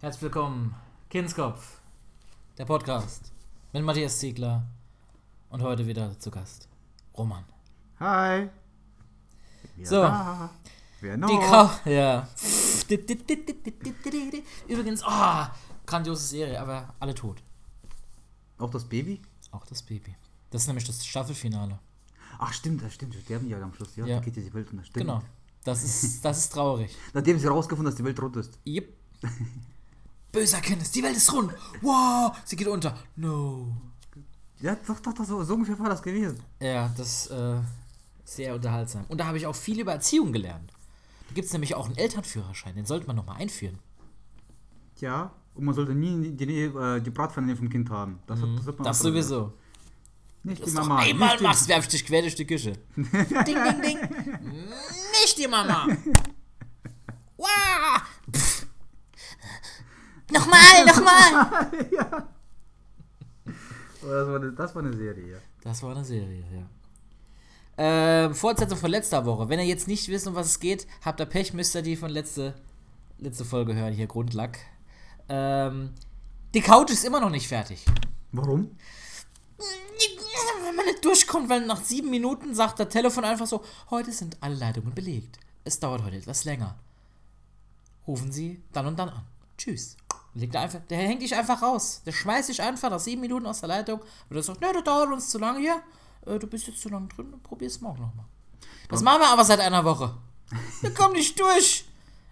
Herzlich willkommen, Kindskopf, der Podcast mit Matthias Ziegler und heute wieder zu Gast Roman. Hi. Wer So. Wer noch? Die Kau ja. Übrigens, oh, grandiose Serie, aber alle tot. Auch das Baby? Auch das Baby. Das ist nämlich das Staffelfinale. Ach stimmt, das stimmt. Die sterben ja am Schluss. Ja, Ja. da geht ja die Welt unter. Genau. Das ist, das ist traurig. Nachdem sie herausgefunden dass die Welt rot ist. Yep. Böser Erkenntnis, die Welt ist rund. Wow, sie geht unter. No. Ja, doch, doch, doch, so, so ungefähr war das gewesen. Ja, das äh, sehr unterhaltsam. Und da habe ich auch viel über Erziehung gelernt. Da gibt es nämlich auch einen Elternführerschein, den sollte man nochmal einführen. Ja, und man sollte nie die, die, äh, die Bratpfanne vom Kind haben. Das, hat- das, hat man Mhm. Das sowieso. Nicht die Das Mama. einmal nicht machst, werf ich dich quer durch die Küche. ding, ding, ding. Nicht die Mama. Wow. Nochmal, nochmal. Oh, das, war eine, das war eine Serie, ja. Das war eine Serie, ja. Ähm, Fortsetzung von letzter Woche. Wenn ihr jetzt nicht wisst, um was es geht, habt ihr Pech, müsst ihr die von letzte, letzte Folge hören, hier Grundlack. Ähm, die Couch ist immer noch nicht fertig. Warum? Wenn man nicht durchkommt, weil nach sieben Minuten sagt der Telefon einfach so, heute sind alle Leitungen belegt. Es dauert heute etwas länger. Rufen Sie dann und dann an. Tschüss. Legt einfach, der hängt dich einfach raus. Der schmeißt dich einfach nach sieben Minuten aus der Leitung und er sagt, ne, das dauert uns zu lange hier. Äh, du bist jetzt zu lange drin, probier's morgen nochmal. Das machen wir aber seit einer Woche. Wir kommen nicht durch.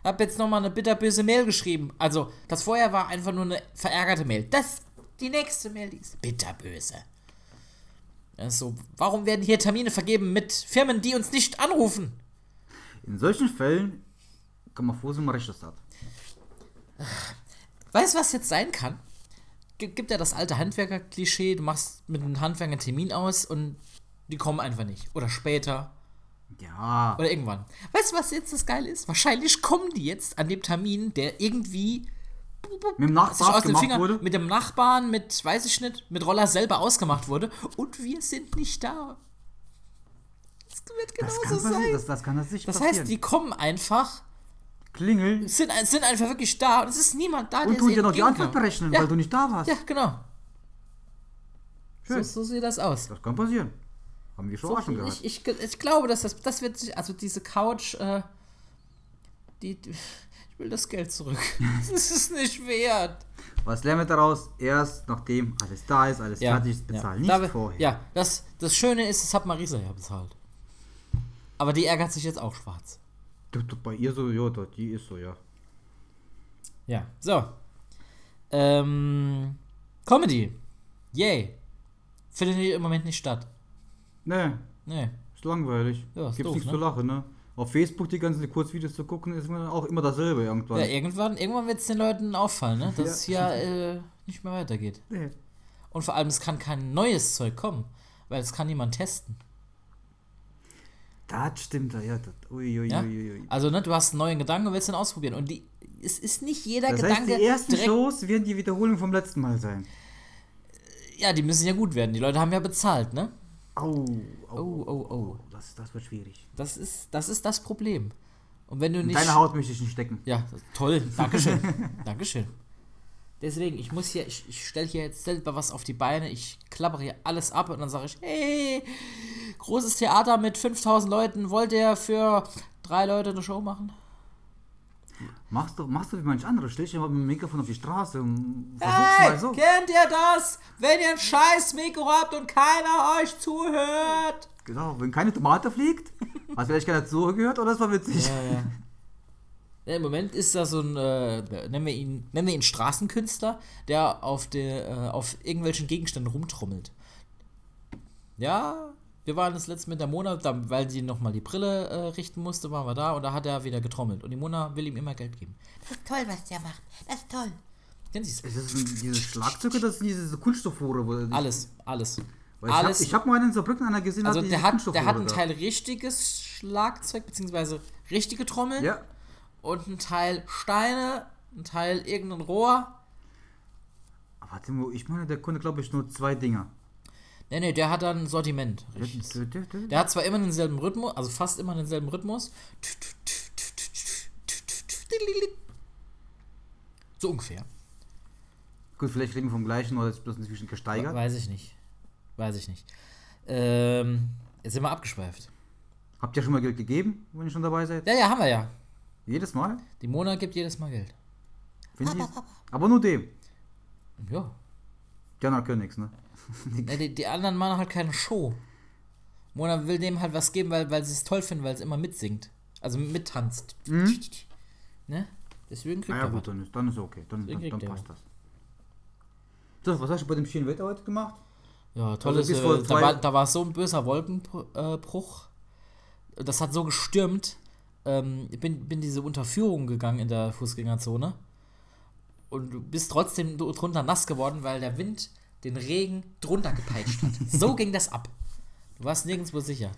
Hab jetzt nochmal eine bitterböse Mail geschrieben. Also, das vorher war einfach nur eine verärgerte Mail. Das, die nächste Mail, die ist bitterböse. Also, warum werden hier Termine vergeben mit Firmen, die uns nicht anrufen? In solchen Fällen kann man froh sein, man recht das hat. Weißt du, was jetzt sein kann? Gibt ja das alte Handwerker-Klischee, du machst mit einem Handwerker einen Termin aus und die kommen einfach nicht. Oder später. Ja. Oder irgendwann. Weißt du, was jetzt das Geile ist? Wahrscheinlich kommen die jetzt an dem Termin, der irgendwie Mit dem sich Nachbar aus dem Finger wurde. mit dem Nachbarn, mit, weiß ich nicht, mit Roller selber ausgemacht wurde. Und wir sind nicht da. Das wird Das genauso kann, passieren, sein. das, das kann das nicht Das passieren. heißt, die kommen einfach, Klingeln sind, sind einfach wirklich da und es ist niemand da, und sie dir noch die. Antwort berechnen, Ja. weil du nicht da warst. Ja, genau. So, Schön. so sieht das aus. Das kann passieren. Haben wir schon auch schon gehört. Ich, ich, ich glaube, dass das, das wird sich, also diese Couch, äh, die, die, ich will das Geld zurück. Das ist nicht wert. Was lernen wir daraus? Erst nachdem alles da ist, alles fertig ist, bezahlen. Da Nicht wir- vorher. Ja, das, das Schöne ist, das hat Marisa ja bezahlt. Aber die ärgert sich jetzt auch schwarz. Bei ihr so, ja, die ist so, ja. Ja, so. Ähm, Comedy. Yay. Findet hier im Moment nicht statt. Nee, Nee. ist langweilig. Ja, ist Gibt's doof, nichts ne? zu lachen, ne? Auf Facebook die ganzen Kurzvideos zu gucken, ist mir auch immer dasselbe irgendwann. Ja, irgendwann, irgendwann wird es den Leuten auffallen, ne? dass es hier äh, nicht mehr weitergeht. Nee. Und vor allem, es kann kein neues Zeug kommen, weil es kann niemand testen. Das stimmt, ja. Das, ui, ui, Ja? ui. Also, ne, du hast einen neuen Gedanken und willst den ausprobieren. Und die, es ist nicht jeder Das heißt, Gedanke die ersten. Shows werden die Wiederholung vom letzten Mal sein. Ja, die müssen ja gut werden. Die Leute haben ja bezahlt, ne? Au, au, Oh, oh, oh. Das, das wird schwierig. Das ist das, ist das Problem. Und wenn du In nicht. deine Haut möchte ich nicht stecken. Ja, toll. Dankeschön. Dankeschön. Deswegen, ich muss hier, ich, ich stelle hier jetzt selber was auf die Beine, ich klappere hier alles ab und dann sage ich, hey, großes Theater mit 5000 Leuten, wollt ihr für drei Leute eine Show machen? Machst du, machst du wie manch andere, stell dich mal mit dem Mikrofon auf die Straße und versuch's Hey, mal so. kennt ihr das? Wenn ihr ein scheiß Mikro habt und keiner euch zuhört. Genau, wenn keine Tomate fliegt, hast vielleicht keiner zugehört oder das war witzig. Ja, ja. Ja, Im Moment ist da so ein, äh, nennen, wir ihn, nennen wir ihn Straßenkünstler, der auf, der, äh, auf irgendwelchen Gegenständen rumtrommelt. Ja, wir waren das letzte mit der Mona, da, weil sie nochmal die Brille äh, richten musste, waren wir da und da hat er wieder getrommelt. Und die Mona will ihm immer Geld geben. Das ist toll, was der macht. Das ist toll. Kennen Sie es? Ist das ein- dieses Schlagzeug oder das sind diese Kunststoffrohre? Alles, alles. Weil ich alles. habe ich hab mal einen in Saarbrücken einer gesehen, also der hat, der hat ein da. Teil richtiges Schlagzeug, beziehungsweise richtige Trommeln. Ja, und ein Teil Steine, ein Teil irgendein Rohr. aber Timo, ich meine, der konnte glaube ich nur zwei Dinger. Nee, nee, der hat dann ein Sortiment. Der hat zwar immer denselben Rhythmus, also fast immer denselben Rhythmus. So ungefähr. Gut, vielleicht reden wir vom gleichen oder ist bloß inzwischen gesteigert. Weiß ich nicht. Weiß ich nicht. Ähm, jetzt sind wir abgeschweift. Habt ihr schon mal Geld gegeben, wenn ihr schon dabei seid? Ja, ja, haben wir ja. Jedes Mal? Die Mona gibt jedes Mal Geld. Find ich. Aber nur dem. Ja. Anderen können nichts, ne? Ja, die, die anderen machen halt keine Show. Mona will dem halt was geben, weil, weil sie es toll finden, weil es immer mitsingt. Also mittanzt. Ne? Deswegen kriegt Ah ja, er was. gut, dann ist, dann ist okay. Dann, dann, dann der. passt das. So, was hast du bei dem schönen Wetter heute gemacht? Ja, tolles. bis äh, da, war, da war so ein böser Wolkenbruch. Das hat so gestürmt. Ähm, ich bin, bin diese Unterführung gegangen in der Fußgängerzone. Und du bist trotzdem dr- drunter nass geworden, weil der Wind den Regen drunter gepeitscht hat. so ging das ab. Du warst nirgendwo sicher.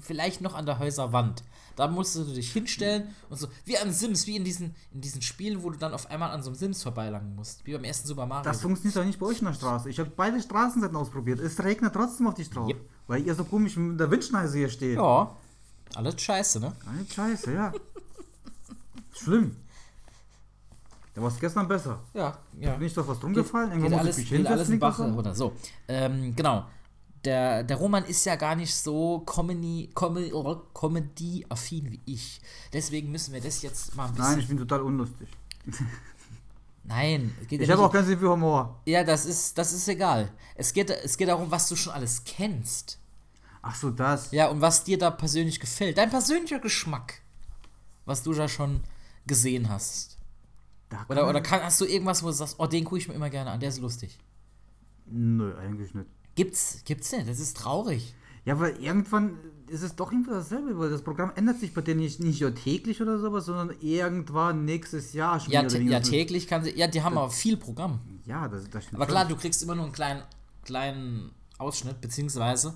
Vielleicht noch an der Häuserwand. Da musstest du dich hinstellen und so, wie an Sims, wie in diesen, in diesen Spielen, wo du dann auf einmal an so einem Sims vorbeilangen musst. Wie beim ersten Super Mario. Das funktioniert doch nicht bei euch in der Straße. Ich habe beide Straßenseiten ausprobiert. Es regnet trotzdem auf dich drauf. Yep. Weil ihr so komisch mit der Windschneise hier steht. ja, alles scheiße, ne? Eine Scheiße, ja. Schlimm. Da war es gestern besser. Ja, ja. Bin ich doch was drum gefallen? Geht Irgendwann muss alles, ich mich geht alles in Bach liegt das runter. So, ähm, genau. Der, der Roman ist ja gar nicht so Comedy, Comedy, Comedy-affin wie ich. Deswegen müssen wir das jetzt mal ein bisschen. Nein, ich bin total unlustig. Nein, geht Ich ja habe auch Sinn für Humor. Ja, das ist, das ist egal. Es geht, es geht darum, was du schon alles kennst. Ach so, das. Ja, und was dir da persönlich gefällt. Dein persönlicher Geschmack. Was du da schon gesehen hast. Da Oder, oder kann, hast du irgendwas, wo du sagst, oh, den gucke ich mir immer gerne an, der ist lustig. Nö, eigentlich nicht. Gibt's, gibt's nicht, das ist traurig. Ja, weil irgendwann ist es doch irgendwie dasselbe, weil das Programm ändert sich bei denen nicht, nicht nur täglich oder sowas, sondern irgendwann nächstes Jahr schon Ja, ja täglich kann sie, ja, die haben aber viel Programm. Ja, das, das stimmt. Aber klar, du kriegst immer nur einen kleinen, kleinen Ausschnitt, beziehungsweise,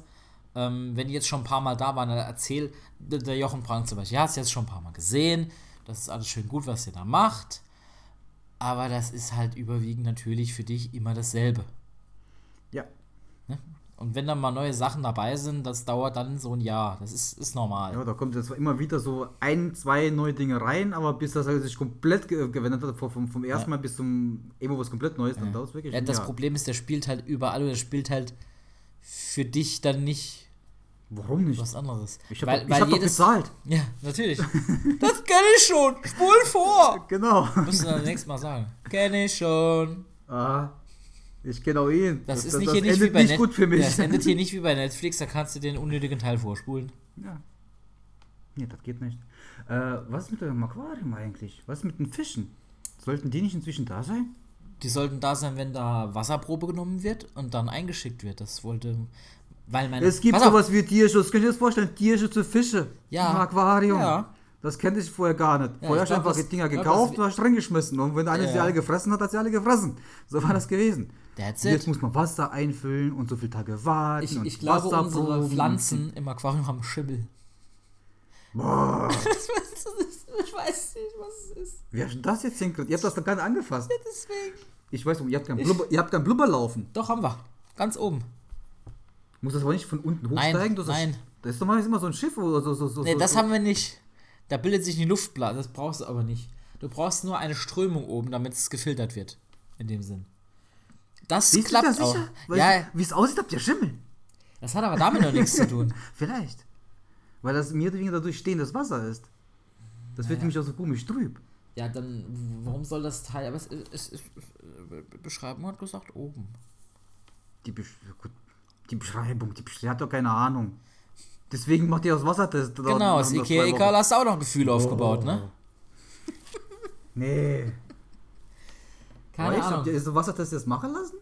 ähm, wenn die jetzt schon ein paar Mal da waren, dann erzähl, der Jochen Prank zum Beispiel, ja, hast du jetzt schon ein paar Mal gesehen, das ist alles schön gut, was ihr da macht, aber das ist halt überwiegend natürlich für dich immer dasselbe. Ja. Und wenn dann mal neue Sachen dabei sind, das dauert dann so ein Jahr, das ist, ist normal. ja, da kommt jetzt immer wieder so ein, zwei neue Dinge rein, aber bis das halt sich komplett ge gewendet hat, vom, vom ersten Mal bis zum immer was komplett Neues, dann dauert es wirklich Ja, das Jahr. Problem ist, der spielt halt überall und der spielt halt für dich dann nicht Warum nicht? was anderes. Ich habe Weil- doch, ich hab doch jedes- bezahlt. Ja, natürlich. das kenne ich schon. Spul vor. Genau. Musst du dann nächstes Mal sagen. Kenne ich schon. ah, ich kenne auch ihn. Das, ist das, nicht das hier nicht wie bei nicht Net gut für mich. Ja, das endet hier nicht wie bei Netflix, da kannst du den unnötigen Teil vorspulen. Ja. Nee, das geht nicht. Äh, was ist mit dem Aquarium eigentlich? Was ist mit den Fischen? Sollten die nicht inzwischen da sein? Die sollten da sein, wenn da Wasserprobe genommen wird und dann eingeschickt wird. Das wollte. Weil meine. Es gibt sowas wie Tierschutz. Könnt ihr das vorstellen? Tierschutz für Fische Ja. im Aquarium. Ja. Das kannte ich vorher gar nicht. Ja, vorher ich hast du glaub, einfach die Dinger ich glaub, gekauft, das- du hast reingeschmissen. Und wenn einer Ja. sie alle gefressen hat, hat sie alle gefressen. So war das gewesen. Und jetzt muss man Wasser einfüllen und so viele Tage warten. Ich, und ich glaube, unsere. Pflanzen im Aquarium haben Schimmel. Boah, ich weiß nicht, was es ist. wie hast du das jetzt hingekriegt? Ihr habt das doch gar nicht angefasst. Deswegen. Ich weiß, ihr habt kein Blubber, ihr habt kein Blubber laufen. Doch, haben wir. Ganz oben. Muss das aber nicht von unten Nein, hochsteigen? Das nein. Ist, das ist doch meistens immer so ein Schiff oder so. so, so Nee, so, das so. haben wir nicht. Da bildet sich eine Luftblase. Das brauchst du aber nicht. Du brauchst nur eine Strömung oben, damit es gefiltert wird. In dem Sinn. Das Siehst klappt das auch. Ja, Wie es aussieht, habt ihr Schimmel. das hat aber damit noch nichts zu tun. Vielleicht. Weil das mir dadurch stehendes Wasser ist. Das wird nämlich auch so komisch trüb. Ja, dann, warum soll das Teil. Aber es, die Beschreibung hat gesagt, oben. Die, Besch gut, die Beschreibung, die, die hat doch keine Ahnung. Deswegen macht ihr das Wassertest. Genau, das nach zwei Ikea. Egal hast du auch noch Gefühle aufgebaut, ne? Nee. Keine Ahnung. Habt ihr so Wassertest jetzt machen lassen?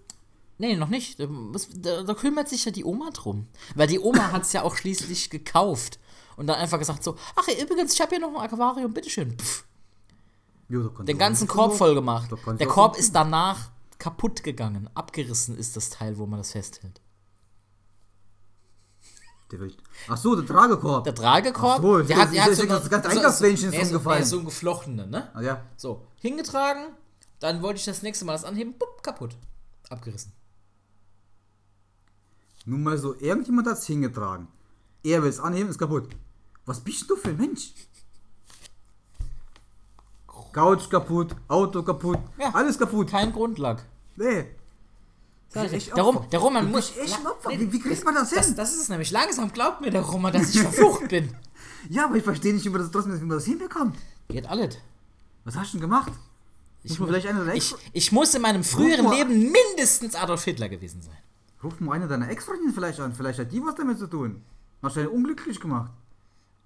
Nee, noch nicht. Da, muss- da, da kümmert sich ja die Oma drum. Weil die Oma hat es ja auch schließlich gekauft. Und dann einfach gesagt so, ach übrigens, ich habe hier noch ein Aquarium, bitteschön. Pff, Jo, den ganzen Korb voll gemacht. Der Korb ist danach kaputt gegangen. Abgerissen ist das Teil, wo man das festhält. Der will- Ach so, der Tragekorb. Der Tragekorb, Ach so, der hat, der hat so, das ganze so- Einkaufswähnchen ist so, umgefallen. nee, so ein geflochtene, ne? ah, ja. So, hingetragen, dann wollte ich das nächste Mal das anheben, bupp, kaputt. Abgerissen. Nun mal so, irgendjemand hat es hingetragen. Er will es anheben, ist kaputt. Was bist du für ein Mensch? Couch kaputt, Auto kaputt, Ja. alles kaputt. Kein Grundlag. Nee. Sag ich der Roman Du muss. La- Opfer. Wie- wie kriegt man das hin? Das, das ist es nämlich. Langsam glaubt mir der Roman, dass ich verflucht bin. Ja, aber ich verstehe nicht, wie man das trotzdem wie man das hinbekommt. Geht alles. Was hast du denn gemacht? Muss man vielleicht einer Ich, ich muss in meinem früheren. Leben mindestens Adolf Hitler gewesen sein. Ruf mal eine deiner Ex-Freundinnen vielleicht an. Vielleicht hat die was damit zu tun. Hast du einen unglücklich gemacht?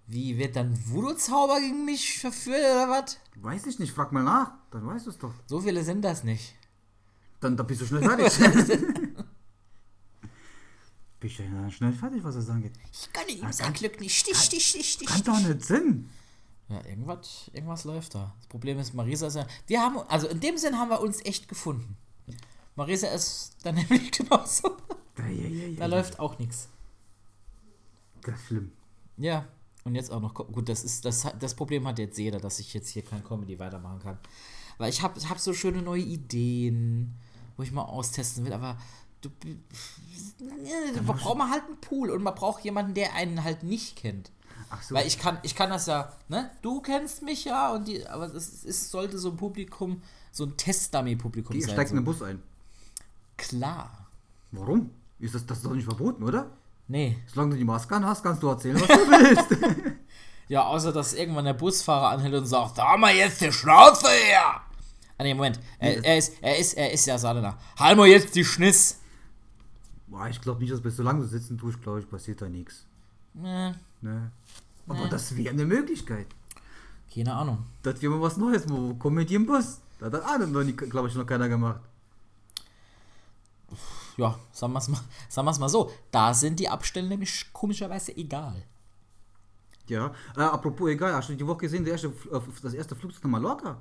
Wie wird dann Voodoo-Zauber gegen mich verführt oder was? Weiß ich nicht, frag mal nach. Dann weißt du es doch. So viele sind das nicht. Dann, dann bist du schnell fertig. bist du ja schnell fertig, was das angeht. Ich gönne ihm sein kann- Glück nicht. Stich, stich, stich, stich. Kann doch nicht Sinn. Ja, irgendwas, irgendwas läuft da. Das Problem ist, Marisa ist ja. Wir haben, also in dem Sinn haben wir uns echt gefunden. Marisa ist dann nämlich genauso. Ja, ja, ja, ja, Da läuft auch nichts. Das ist schlimm. Ja, und jetzt auch noch, gut, das ist, das, das Problem hat jetzt jeder, dass ich jetzt hier kein Comedy weitermachen kann. Weil ich habe hab so schöne neue Ideen, wo ich mal austesten will, aber du, da braucht man halt einen Pool und man braucht jemanden, der einen halt nicht kennt. Ach so. Weil ich kann, ich kann das ja, ne? Du kennst mich ja, und die, aber es ist, sollte so ein Publikum, so ein Test-Dummy-Publikum die sein. steigt in den So. Bus ein. Klar. Warum? Ist das, das ist doch nicht verboten, oder? Nee. Solange du die Maske an hast, kannst du erzählen, was du willst. Ja, außer dass irgendwann der Busfahrer anhält und sagt, da mal jetzt die Schnauze her! Ah nee, Moment. Er, er ist, er ist, er ist ja Saarländer. Mal jetzt die Schniss! Boah, ich glaube nicht, dass bis solange du sitzen tust, glaube ich, passiert da nichts. Nee, Ne? Aber das wäre eine Möglichkeit. keine Ahnung. Das wäre mal was Neues. Wo Comedy im Bus. Das hat auch noch nie, glaube ich, noch keiner gemacht. Ja, sagen wir es mal, sagen wir's mal so. Da sind die Abstände nämlich komischerweise egal. Ja. Äh, apropos, egal, hast du die Woche gesehen, erste, äh, das erste Flugzeug nach Mallorca?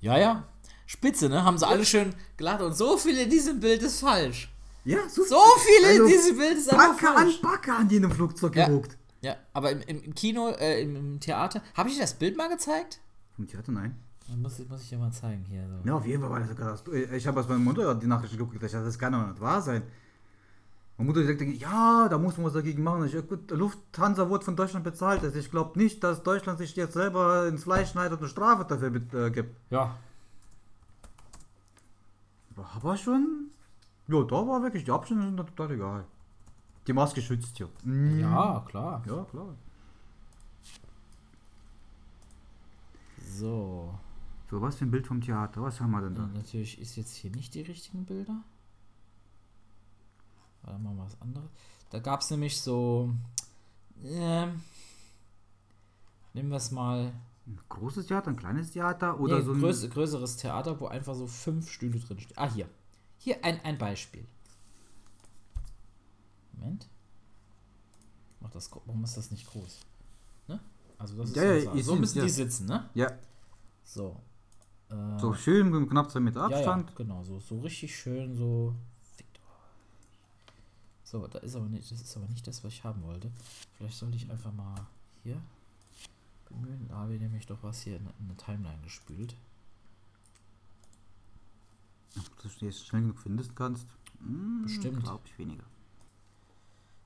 Ja, ja. Spitze, ne? Haben sie alle schön gelacht und so viel in diesem Bild ist falsch. Ja, super. So viele Also, in diesem Bild ist einfach Backe an falsch. Backe an die in dem Flugzeug Ja. geguckt. Ja, aber im, im, im Kino, äh, im, im Theater, habe ich dir das Bild mal gezeigt? Vom Theater, nein. Dann muss, ich- muss ich dir mal zeigen hier. So. Ja, auf jeden Fall war das Katastrophe. Ich habe aus meiner Mutter die Nachrichten geguckt, ich dachte, das kann doch nicht wahr sein. Meine Mutter sagte, ja, da muss man was dagegen machen. Ich, gut, Lufthansa wurde von Deutschland bezahlt. Also ich glaube nicht, dass Deutschland sich jetzt selber ins Fleisch schneidet und eine Strafe dafür mit, äh, gibt. Ja, War aber schon. Ja, da war wirklich, die Abstände sind da total egal. Die Maske schützt ja. Mhm. ja, klar. Ja, klar. So. So, was für ein Bild vom Theater? Was haben wir denn da? natürlich ist jetzt hier nicht die richtigen Bilder. Warte mal was anderes. Da gab es nämlich so. Ähm, nehmen wir es mal. Ein großes Theater, ein kleines Theater oder Nee, so ein. größ, größeres Theater, wo einfach so fünf Stühle drin stehen. Ah, hier. Hier ein, ein Beispiel. Moment. Mach das, warum ist das nicht groß? Ne? Also das ist Ja, so seh's, müssen ja. die sitzen, ne? Ja, So. Äh, so schön mit knapp zwei Meter ja, ja, Abstand. genau, so, so richtig schön, so. So, da ist aber nicht, das ist aber nicht das, was ich haben wollte. Vielleicht sollte ich einfach mal hier bemühen. Da habe ich nämlich doch was hier in, in eine Timeline gespült. Ob du es jetzt schnell genug findest kannst. Hm, Bestimmt. Glaube ich weniger.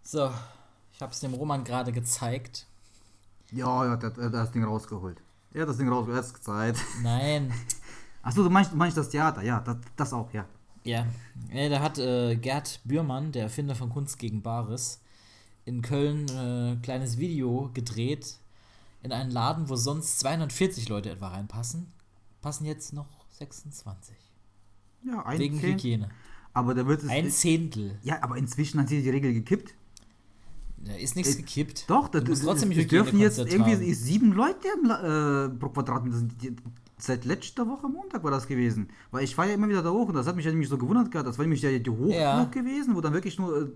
So, ich habe es dem Roman gerade gezeigt. Ja, ja, der, der hat das Ding rausgeholt. Er hat das Ding rausgeholt, er hat es gezeigt. Nein. Achso, du meinst, du meinst das Theater, ja, das, das auch, ja. Ja, ja da hat äh, Gerd Bührmann, der Erfinder von Kunst gegen Bares, in Köln äh, ein kleines Video gedreht. In einen Laden, wo sonst 240 Leute etwa reinpassen, passen jetzt noch 26. Ja, ein Wegen Hygiene. Aber da wird es. Ein Zehntel. ja, aber inzwischen hat sich die Regel gekippt. Da ist nichts Äh, gekippt. Doch, das, das, trotzdem es dürfen jetzt irgendwie haben. ist sieben Leute im, äh, pro Quadratmeter. Sind die, seit letzter Woche Montag war das gewesen. Weil ich war ja immer wieder da hoch und das hat mich ja nämlich so gewundert gehabt. Das war nämlich ja die Hochburg Ja. gewesen, wo dann wirklich nur äh,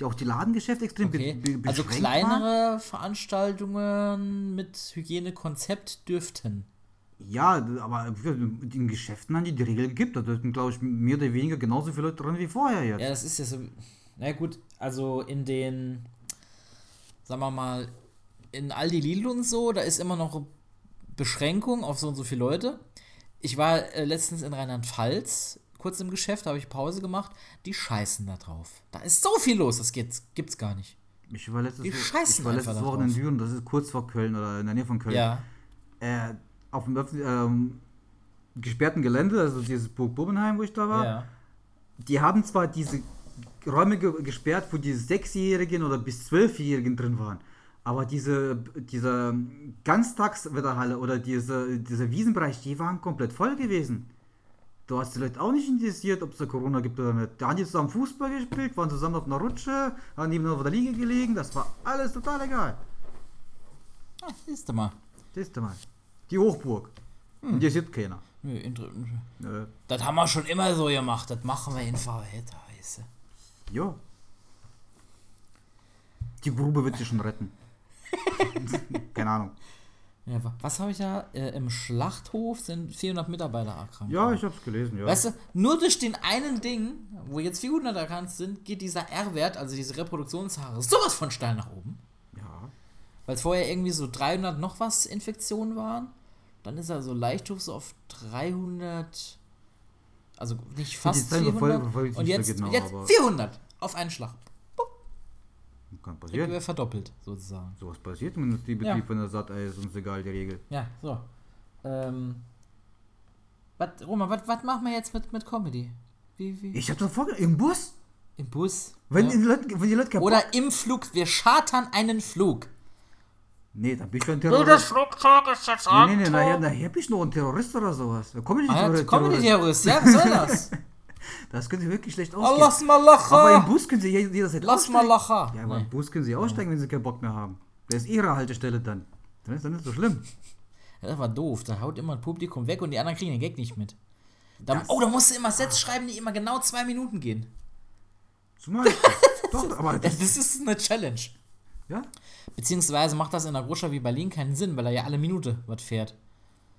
die, auch die Ladengeschäfte extrem Okay. be- Also beschränkt waren. kleinere Veranstaltungen mit Hygienekonzept dürften. Ja, aber in Geschäften haben die die Regel gekippt. Da dürften, glaube ich, mehr oder weniger genauso viele Leute drin wie vorher jetzt. Ja, das ist ja so. Na gut, also in den, sagen wir mal, in Aldi Lidl und so, da ist immer noch Beschränkung auf so und so viele Leute. Ich war äh, letztens in Rheinland-Pfalz, kurz im Geschäft, habe ich Pause gemacht. Die scheißen da drauf. Da ist so viel los, das geht's, gibt's gar nicht. Ich war letztes, Die scheißen ich war letztes da Wochenende in. Düren, das ist kurz vor Köln oder in der Nähe von Köln. Ja. Äh, auf dem ähm, gesperrten Gelände, also dieses Burg Bubbenheim, wo ich da war, Ja. die haben zwar diese Räume ge gesperrt, wo diese Sechsjährigen oder bis Zwölfjährigen drin waren, aber diese, diese Ganztagswetterhalle oder diese, dieser Wiesenbereich, die waren komplett voll gewesen. Du hast die Leute auch nicht interessiert, ob es da Corona gibt oder nicht. Da haben die zusammen Fußball gespielt, waren zusammen auf einer Rutsche, haben nebeneinander auf der Liege gelegen, das war alles total egal. Ah, siehst du mal. Siehst du mal. Die Hochburg. Und die sieht keiner. Nö, Nö. Das haben wir schon immer so gemacht. Das machen wir einfach weiter, weißt. Ja. Die Grube wird sich schon retten. Keine Ahnung. Ja, wa- was habe ich da? Äh, Im Schlachthof sind 400 Mitarbeiter erkrankt. Ja, ich hab's gelesen, ja. Weißt du, nur durch den einen Ding, wo jetzt 400 erkannt sind, geht dieser R-Wert, also diese Reproduktionshaare, sowas von steil nach oben. ja. Weil es vorher irgendwie so 300 noch was Infektionen waren. Dann ist er so leicht hoch, so auf 300. Also nicht fast Zahlen 400. verfolge- verfolge ich und jetzt, genau, jetzt aber- 400 auf einen Schlag. Kann Wird passieren. verdoppelt, sozusagen. Sowas passiert im Industriebetrieb, Ja. wenn er sagt, ey, ist uns egal, die Regel. Ja, so. Ähm. Was, Roman, was machen wir jetzt mit, mit Comedy? Wie, wie? Ich hab doch vorge... Im Bus? Im Bus? Wenn, ja. die Leute, wenn die Leute Bock- Oder im Flug. Wir chartern einen Flug. Nee, dann bin ich schon ein Das Terrorist. Flugzeug ist jetzt Nee, nee, nee, nachher, nachher bin ich noch ein Terrorist oder sowas. Da komme ich nicht Terrorist. ja, Comedy-Terrorist, ja, was soll das? Das könnte wirklich schlecht ausgehen. lass mal lachen! Aber im Bus können sie je- jederzeit Lass mal aussteigen. lachen! Ja, aber im Bus können sie aussteigen, wenn sie keinen Bock mehr haben. Das ist ihre Haltestelle dann. Dann ist das nicht so schlimm. Ja, Das war doof. Da haut immer ein Publikum weg und die anderen kriegen den Gag nicht mit. Da, oh, da musst du immer Sätze schreiben, die immer genau zwei Minuten gehen. Zumal. Doch, aber Das, das, ist eine Challenge. ja. Beziehungsweise macht das in einer Großstadt wie Berlin keinen Sinn, weil er ja alle Minute was fährt.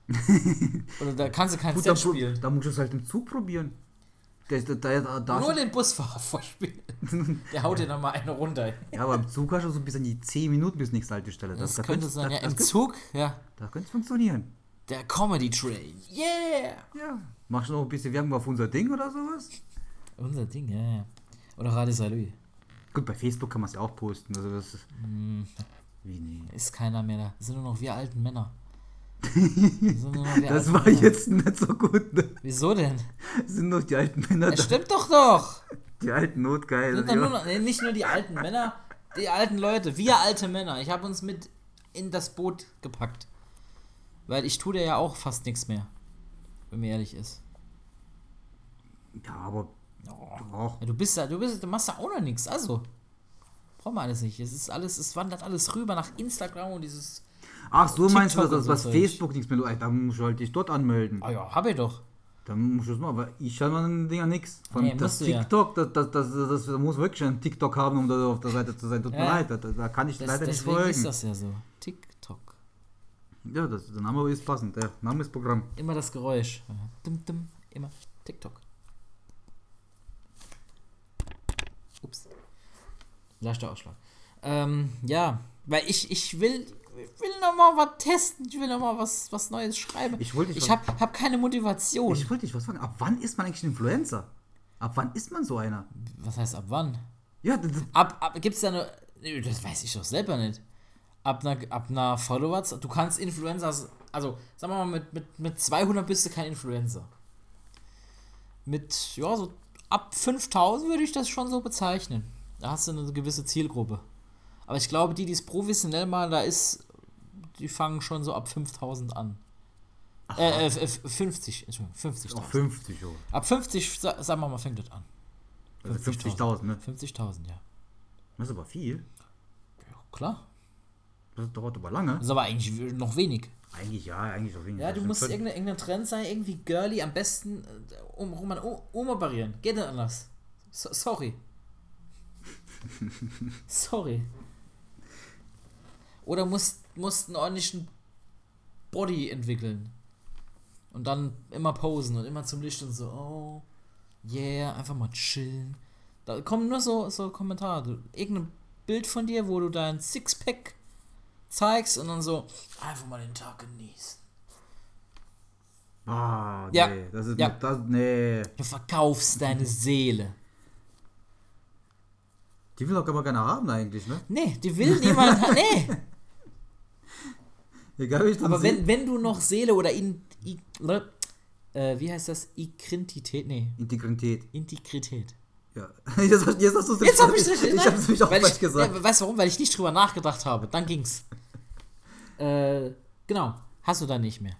Oder da kannst du kein Gut, Set pro- spielen. dann musst du es halt im Zug probieren. Der, der, da Nur den Busfahrer vorspielen. Der haut dir nochmal eine runter. ja, aber im Zug hast du so bis an die 10 Minuten bis nächste Haltestelle. Das da könnte sein, da, ja, im das, Zug, ja. Da könnte es funktionieren. Der Comedy Train. Yeah! Ja. Machst du noch ein bisschen Werbung auf unser Ding oder sowas? Unser Ding, ja, ja. Oder Radio Salü. Gut, bei Facebook kann man es ja auch posten. Also das ist, Hm. wie nee. Ist keiner mehr da. Das sind nur noch wir alten Männer. Das, Das war Männer. jetzt nicht so gut. Ne? Wieso denn? Sind noch die alten Männer Es da. stimmt doch doch! Die alten Notgeil. Doch nur noch, nee, nicht nur die alten Männer, die alten Leute. Wir alte Männer. Ich habe uns mit in das Boot gepackt. Weil ich tue dir ja auch fast nichts mehr. Wenn mir ehrlich ist. Ja, aber doch. Ja, du bist ja, du bist, du machst ja auch noch nichts. Also. Brauchen wir alles nicht. Es ist alles, es wandert alles rüber nach Instagram und dieses. Ach, so meinst du, TikTok dass was so Facebook nichts mehr. Ey, Da musst du halt dich dort anmelden. Ah ja, hab ich doch. Dann musst du es machen, aber ich habe an den Dinger nichts. Von Nee, das du ja. TikTok, das, das, das, das, das, da muss wirklich ein TikTok haben, um da auf der Seite zu sein. Tut mir Ja. leid, da, da kann ich Das, leider nicht deswegen folgen. ist das ja so. TikTok. Ja, das, der Name ist passend. Der Name ist Programm. Immer das Geräusch. Dum, dum, immer TikTok. Ups. Leichter Ausschlag. Ähm, ja, weil ich, ich will, ich will noch mal was testen. Ich will noch mal was, was Neues schreiben. Ich ich was- hab, keine Motivation. Ich wollte dich was fragen. Ab wann ist man eigentlich ein Influencer? Ab wann ist man so einer? was heißt ab wann? Ja, Ab, ab gibt's da eine. Nö, Das weiß ich doch selber nicht. Ab einer, ab einer Followers. Du kannst Influencers. Also, sagen wir mal, mit, mit, mit 200 bist du kein Influencer. Mit, ja, so ab 5000 würde ich das schon so bezeichnen. Da hast du eine gewisse Zielgruppe. Aber ich glaube, die, die es professionell machen, da ist. Die fangen schon so ab 5000 an. Äh, äh, f- 50, Entschuldigung, 50.000. auch 50 Euro. Ab 50, sa- sagen wir mal, fängt das an. Also 50.000, ne? 50.000, ja. Das ist aber viel. Klar. Das dauert aber lange. Das ist aber eigentlich noch wenig. Eigentlich ja, eigentlich auf jeden Ja, du musst irgendein, irgendein Trend sein, irgendwie girly, am besten äh, um, um, umoperieren. Geht nicht anders. So, sorry. sorry. Oder musst, musst einen ordentlichen Body entwickeln. Und dann immer posen und immer zum Licht und so, oh, yeah, einfach mal chillen. Da kommen nur so, so Kommentare. Irgendein Bild von dir, wo du dein Sixpack zeigst und dann so, einfach mal den Tag genießen. Ah, nee, Ja. das ist Ja. das, nee. Du verkaufst deine Seele. Die will auch aber keiner haben eigentlich, ne? Nee, die will niemand. Nee. Egal ich Aber wenn, wenn du noch Seele oder in, i- ne, Äh, wie heißt das? Ikrintität? Nee, Integrität. Integrität. Ja. Jetzt hast, jetzt hast du es Jetzt habe ich es Ich, richtig. ich habe es nämlich auch falsch ich, gesagt. Ja, weißt du warum? Weil ich nicht drüber nachgedacht habe. Dann ging's. äh, genau. Hast du dann nicht mehr.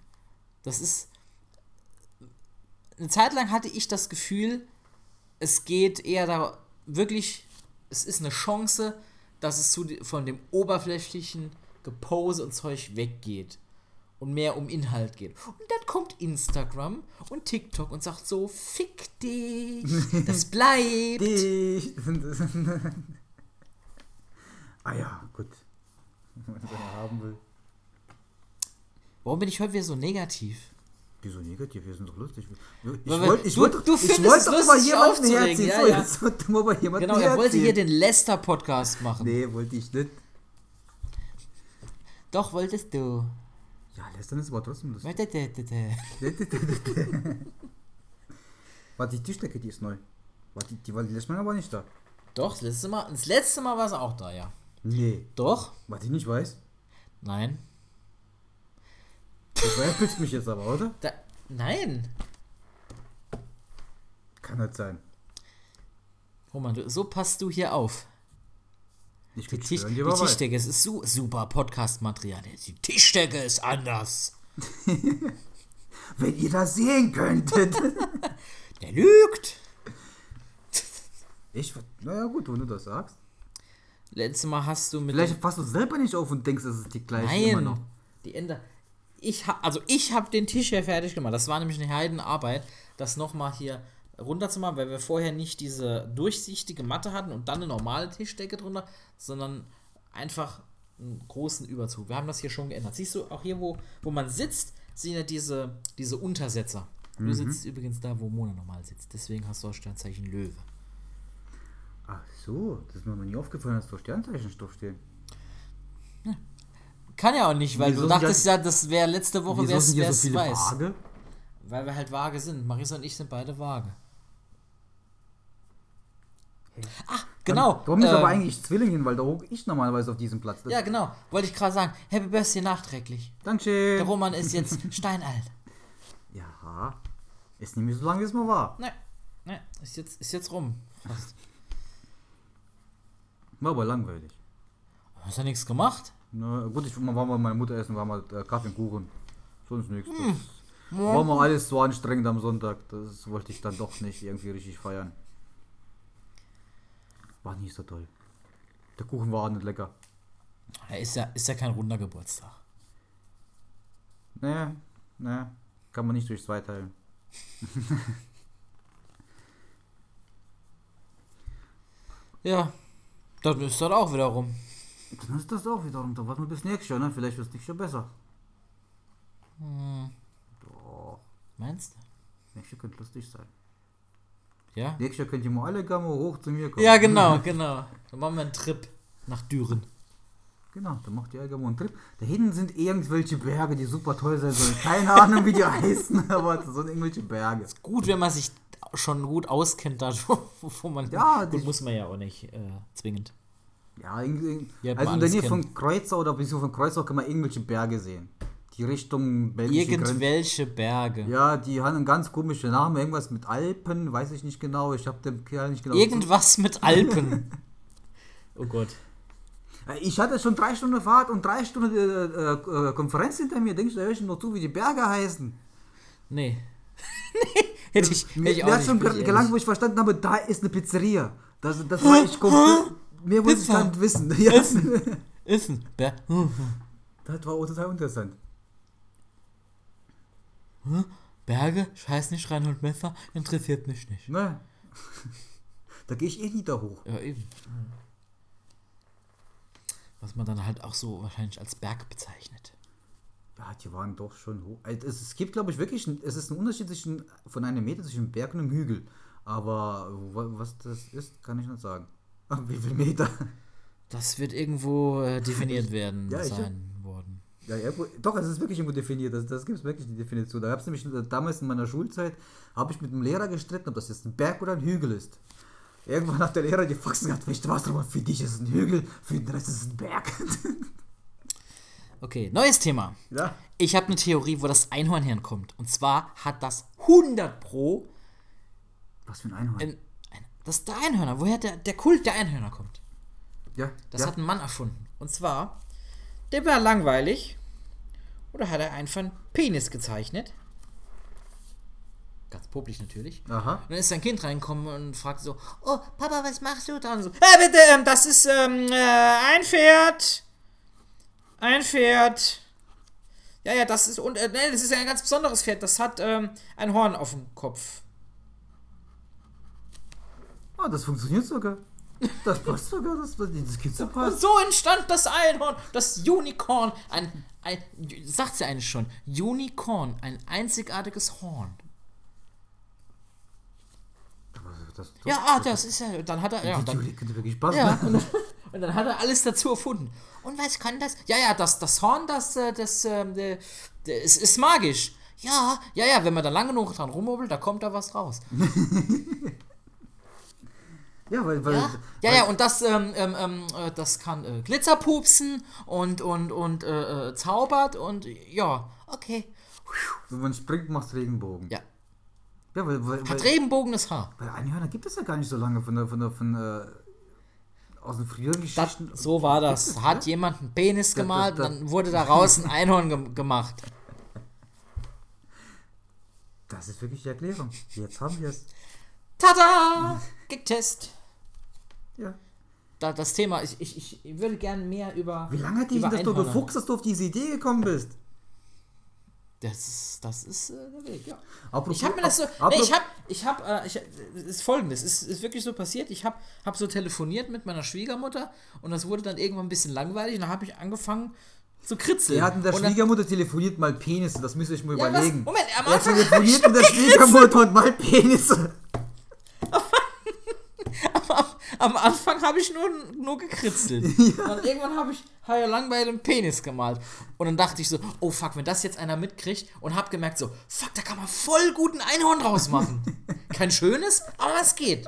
Das ist. Eine Zeit lang hatte ich das Gefühl, es geht eher da wirklich. Es ist eine Chance, dass es zu, von dem oberflächlichen Gepose und Zeug weggeht. Und mehr um Inhalt geht. Und dann kommt Instagram und TikTok und sagt so: Fick dich, das bleibt. Die- ah ja, gut. Wenn das haben will. Warum bin ich heute wieder so negativ? Wieso negativ? Wir sind doch lustig. Ich wollte ich du- wollt, doch- du ich wollte es doch mal jemanden herziehen. ja, so, ja. jetzt mal bei jemandem Genau, er wollte hier den Lester-Podcast machen. Nee, wollte ich nicht. Doch, wolltest du. Ja, lästern ist aber trotzdem lustig. Doch, Warte, die Tischdecke, die ist neu. Warte, die, die war die letzte Mal aber nicht da. das letzte Mal, das letzte Mal war sie auch da, ja. Nee. Doch? Was ich nicht weiß. Nein. Du veräppelst mich jetzt aber, oder? Da, nein. Kann nicht sein. Roman, du, so passt du hier auf. Ich Die, Tisch, die. Tischdecke, es ist su super Podcast-Material. Die Tischdecke ist anders. Wenn ihr das sehen könntet. Der lügt. ich, naja gut, wenn du das sagst. Letztes Mal hast du mit. Vielleicht passt du selber nicht auf und denkst, es ist die gleiche immer noch. Nein, die Ende. Ich ha, also ich habe den Tisch hier fertig gemacht. Das war nämlich eine Heidenarbeit, das nochmal hier runterzumachen, weil wir vorher nicht diese durchsichtige Matte hatten und dann eine normale Tischdecke drunter, sondern einfach einen großen Überzug. Wir haben das hier schon geändert. Siehst du, auch hier, wo, wo man sitzt, sind ja diese, diese Untersetzer. Du sitzt übrigens da, wo Mona normal sitzt. Deswegen hast du auch Sternzeichen Löwe. Ach so, das ist mir noch nie aufgefallen, dass da Sternzeichen draufstehen. Kann ja auch nicht, weil Wieso du dachtest ja- das wäre letzte Woche, hier es so weiß. Waage? Weil wir halt vage sind. Marisa und ich sind beide vage. Ah, genau. Warum ist ähm, aber eigentlich Zwillingen, weil da hocke ich normalerweise auf diesem Platz. Das- Ja, genau. Wollte ich gerade sagen. Happy Birthday nachträglich. Dankeschön. Der Roman ist jetzt steinalt. Ja, ist nicht mehr so lange, wie es mal war. Ne, ne, ist jetzt, ist jetzt rum. Fast. War aber langweilig. Hast du nichts gemacht? Na gut, ich war mal bei meiner Mutter essen, war mal äh, Kaffee und Kuchen. Sonst nichts. Das war mal alles so anstrengend am Sonntag. Das wollte ich dann doch nicht irgendwie richtig feiern. War nicht so toll. Der Kuchen war auch nicht lecker. Ist ja, ist ja kein runder Geburtstag. Nee, nee. Kann man nicht durch zwei teilen. Ja, dann ist das auch wieder rum. Dann ist das auch wieder runter. Warten wir bis nächstes Jahr, ne? Vielleicht wird es nächstes Jahr besser. Doch. Meinst du? Nächstes Jahr könnte lustig sein. Ja? Nächstes Jahr könnt ihr mal alle Gamma hoch zu mir kommen. Ja, genau, genau. Dann machen wir einen Trip nach Düren. Genau, da macht ihr Algamon einen Trip. Da hinten sind irgendwelche Berge, die super toll sein sollen. Keine Ahnung, wie die heißen, aber das sind irgendwelche Berge. Gut, wenn man sich schon gut auskennt, da wo, man. Ja, gut, die- muss man ja auch nicht äh, zwingend. Ja, irgendwie. Ja, also in der Nähe von Kreuzer oder wieso von Kreuzer kann man irgendwelche Berge sehen. Die Richtung belgische Grenze. Irgendwelche Berge. Ja, die haben einen ganz komischen Namen, irgendwas mit Alpen, weiß ich nicht genau. Ich habe dem Kerl nicht genau. Irgendwas mit Alpen. oh Gott. Äh, Ich hatte schon drei Stunden Fahrt und drei Stunden äh, äh, Konferenz hinter mir. Denkst du, da höre ich noch zu, wie die Berge heißen? Nee. nee, hätte ich, hätte Mir, ich mir auch hat nicht. schon gelangt, ehrlich. wo ich verstanden habe, da ist eine Pizzeria. Das, das war ich komplett. Mehr wollte ich gar nicht wissen. Ja. Ber hm, Das war auch total interessant. Hm, Berge? Scheiß nicht, Reinhold Messer, interessiert mich nicht. Ne? Da gehe ich eh nie da hoch. Ja, eben. Was man dann halt auch so wahrscheinlich als Berg bezeichnet. Ja, die waren doch schon hoch. Also Es, gibt, glaube ich, wirklich, ein, es ist ein Unterschied zwischen, von einem Meter zwischen einem Berg und einem Hügel. Aber wa- was das ist, kann ich nicht sagen. Wie viel Meter? Das wird irgendwo äh, definiert werden Ja, ich- sein worden. Ja, ja, doch, es ist wirklich irgendwo definiert. Das, das gibt es wirklich die Definition. Da gab es nämlich damals in meiner Schulzeit, habe ich mit dem Lehrer gestritten, ob das jetzt ein Berg oder ein Hügel ist. Irgendwann hat der Lehrer die Faxen gehabt, weißt du was, Roman, für dich ist es ein Hügel, für den Rest ist es ein Berg. Okay, neues Thema. Ja. Ich habe eine Theorie, wo das Einhorn herkommt. Und zwar hat das 100 Pro Was für ein Einhorn. ein, ein, das ist der Einhörner, woher der, der Kult der Einhörner kommt. ja. Das ja. hat ein Mann erfunden. Und zwar, der war langweilig. Oder hat er einfach einen Penis gezeichnet? Ganz publik natürlich. Aha. Und dann ist sein Kind reingekommen und fragt so, Oh, Papa, was machst du da? dann so, äh, bitte, ähm, das ist ähm, äh, ein Pferd. Ein Pferd. Ja, ja, das ist, und, äh, nee, das ist ein ganz besonderes Pferd. Das hat ähm, ein Horn auf dem Kopf. Ah, das funktioniert sogar. Das passt sogar. Das, das Und passt. so entstand das Einhorn, das Unicorn. Ein, ein sagt sie eigentlich schon, Unicorn, ein einzigartiges Horn. Das, das, Ja, ah, das ist ja, dann hat er, ja, dann, wirklich passen. ja, und, und dann hat er alles dazu erfunden. Und was kann das? Ja, ja, das, das Horn, das, äh, das, ähm, der, der ist, ist magisch. Ja, ja, ja, wenn man da lange genug dran rumhobelt, da kommt da was raus. Ja, weil, weil, Ja, ja, ja, und das, ähm, ähm, ähm, äh, das kann äh, Glitzerpupsen und, und, und äh, äh, zaubert und ja, okay. wenn man springt, macht Regenbogen. Ja, Ja, weil, weil, hat weil, regenbogenes Haar. weil Einhörner gibt es ja gar nicht so lange von der, von der, von der, aus den früheren Das, Geschichten. so war das. Hat jemand einen Penis gemalt, dann wurde daraus ein Einhorn ge gemacht. Das ist wirklich die Erklärung. Jetzt haben wir es. Tada! Getest. Ja. Da, das Thema, ich, ich, ich würde gerne mehr über. Wie lange hat dich das doch Einhörner- gefuchst, dass du auf diese Idee gekommen bist? Das ist, das ist äh, der Weg, ja. Apropos- Ich habe mir das so. Nee, ich habe, ich habe, äh, ich, ist folgendes, es ist, ist wirklich so passiert. Ich habe, hab so telefoniert mit meiner Schwiegermutter und das wurde dann irgendwann ein bisschen langweilig und dann habe ich angefangen zu kritzeln. Er hat mit der dann- Schwiegermutter telefoniert mal Penisse, das müsst ihr euch mal Ja, was? überlegen. Moment, am er Anfang hab telefoniert mit der Schwiegermutter und mal Penisse. Am Anfang habe ich nur, nur gekritzelt. Und dann irgendwann habe ich ich langweilig einen Penis gemalt. Und dann dachte ich so, oh fuck, wenn das jetzt einer mitkriegt und habe gemerkt so, fuck, da kann man voll guten Einhorn draus machen. Kein schönes, aber es geht.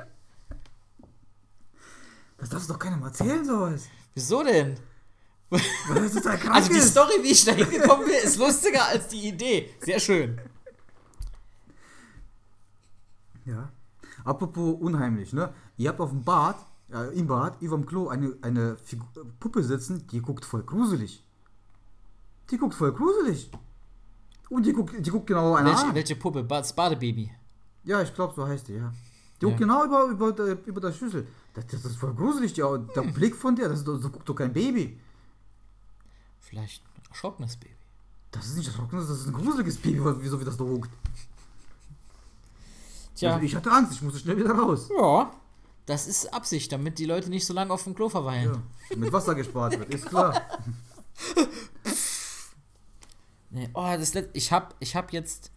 Das darfst du doch keinem erzählen, sowas. Wieso denn? Also die. Story, wie ich da hingekommen bin, ist lustiger als die Idee. Sehr schön. Ja. Apropos unheimlich, ne? Ihr habt auf dem Bad, äh, im Bad, über dem Klo eine, eine Figu Puppe sitzen, die guckt voll gruselig. Die guckt voll gruselig. Und die guckt, die guckt genau einer Welche, an. welche Puppe? Das Badebaby. Ja, ich glaube, so heißt die, ja. Die Ja. guckt genau über, über, der, über der Schüssel. Das, das ist voll gruselig, die, Au- der Hm. Blick von der, das so guckt doch kein Baby. Vielleicht ein erschrockenes Baby. Das ist nicht erschrocken, das ist ein gruseliges Baby, wieso wie das da guckt. Tja, Also ich hatte Angst, ich musste schnell wieder raus. ja. Das ist Absicht, damit die Leute nicht so lange auf dem Klo verweilen. Ja. Mit Wasser gespart wird, ist klar. Nee, oh, das Let ich habe ich hab jetzt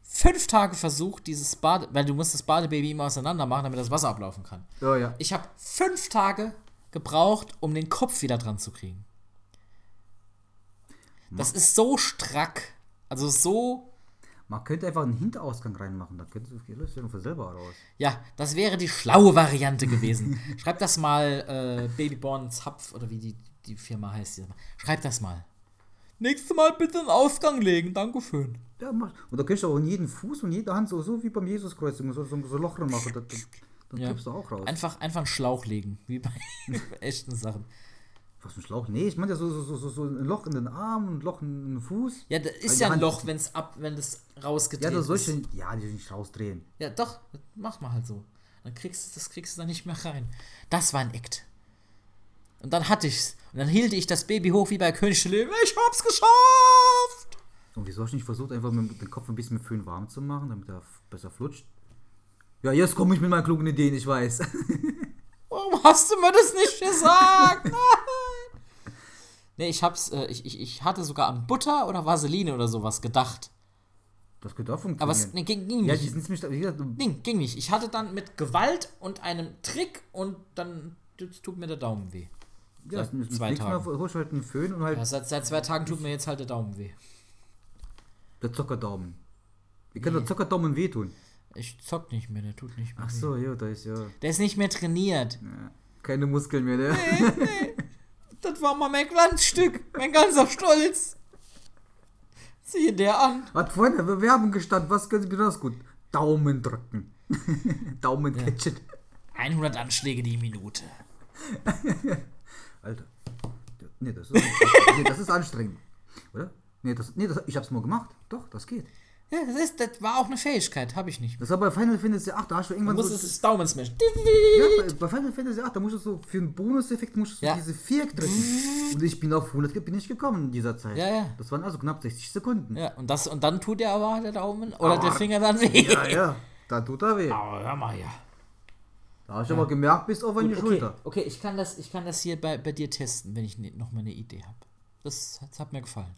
fünf Tage versucht, dieses Bade, weil du musst das Badebaby immer auseinander machen, damit das Wasser ablaufen kann. Ja, ja. Ich habe fünf Tage gebraucht, um den Kopf wieder dran zu kriegen. Das ist so strack. Also so, Man könnte einfach einen Hinterausgang reinmachen, da könnte läuft ja von selber raus. ja, das wäre die schlaue Variante gewesen. Schreib das mal, äh, Babyborn Zapf oder wie die, die Firma heißt. hier. Schreib das mal. Nächstes Mal bitte einen Ausgang legen, Dankeschön. Ja, mach. Und da kannst du auch in jeden Fuß und jede Hand so, so wie beim Jesuskreuz so, so, so Loch drin machen. Das, das, dann Ja. kriegst du auch raus. Einfach, einfach einen Schlauch legen, wie bei echten Sachen. Was für ein Schlauch? Nee, ich meine ja so, so, so, so, ein Loch in den Arm und ein Loch in den Fuß. Ja, da ist ja ein Hand- Loch, wenn's ab, wenn das rausgedreht Ja, das soll ich ist. ja, die nicht rausdrehen. Ja, doch, mach mal halt so. Dann kriegst du das kriegst du da nicht mehr rein. Das war ein Act. Und dann hatte ich's. Und dann hielt ich das Baby hoch wie bei König Löwen. Ich hab's geschafft! Und wieso hast du nicht versucht, einfach mit, den Kopf ein bisschen mit Föhn warm zu machen, damit er besser flutscht? Ja, jetzt komme ich mit meinen klugen Ideen, ich weiß. Warum hast du mir das nicht gesagt? Nee, ich hab's, äh, ich, ich, ich hatte sogar an Butter oder Vaseline oder sowas gedacht. Das könnte auch funktionieren. Aber es nee, ging, ging ja, nicht. die sind ziemlich, du- Ging, nicht. Ich hatte dann mit Gewalt und einem Trick und dann tut mir der Daumen weh. ja, seit dem zwei nächsten Mal Tagen. holst halt einen Föhn und halt Ja, seit, seit zwei Tagen tut mir jetzt halt der Daumen weh. der Zockerdaumen. Wie kann der Zockerdaumen wehtun? Ich zock nicht mehr, der tut nicht mehr. Ach weh. so, ja, da ist ja, Der ist nicht mehr trainiert. ja keine Muskeln mehr, ne? Das war mal mein Glanzstück, mein ganzer Stolz. Siehe der an. Hat vorhin eine Bewerbung gestanden, was können Sie besonders gut? Daumen drücken. Daumen catchen. 100 Anschläge die Minute. Alter. Nee, das ist, nee, das ist anstrengend. Oder? Nee, das, nee das, ich hab's mal gemacht. Doch, das geht. Ja, das, ist, das war auch eine Fähigkeit, habe ich nicht. Das war bei Final Fantasy 8, da hast du Du irgendwann musst so. es Daumen smashen. Ja, bei, bei Final Fantasy 8, da musst du so, für einen Bonuseffekt musst du Ja. diese Viereck drücken. Und ich bin auf 100 bin ich gekommen in dieser Zeit. Ja, ja. Das waren also knapp 60 Sekunden. Ja, und, das, und dann tut der aber der Daumen oder der Aber- Finger dann weh. Ja, ja. Da tut er weh. Aber hör mal ja. Da hast du aber gemerkt, bis auf die okay, Schulter. okay, ich kann das, ich kann das hier bei, bei dir testen, wenn ich ne, noch mal eine Idee habe. Das, das hat mir gefallen.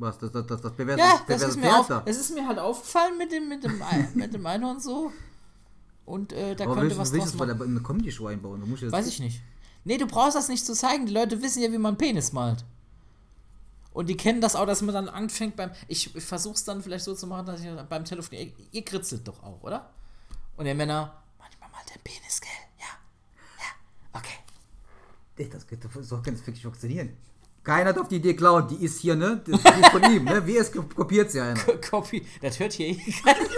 Was? Das, das, das, das bewertet Ja, das ist, mir auf, es ist mir halt aufgefallen mit dem, mit dem, Ei- mit dem Einhorn so. Und äh, da Aber könnte willst, was willst draus machen. der- eine Comedy-Show einbauen? Du musst jetzt Weiß ich nicht. Nee, du brauchst das nicht zu zeigen. Die Leute wissen ja, wie man Penis malt. Und die kennen das auch, dass man dann anfängt beim. Ich, ich versuch's dann vielleicht so zu machen, dass ich beim Telefonieren. Ihr, ihr kritzelt doch auch, oder? Und ihr Männer, manchmal malt der Penis, gell? Ja. Ja. Okay. Das, geht- so kann es wirklich funktionieren. Keiner hat auf die Idee klauen, die ist hier, ne? Das ist von ihm, ne? Wie es kopiert sie einer. Copy. Das hört hier eh keiner.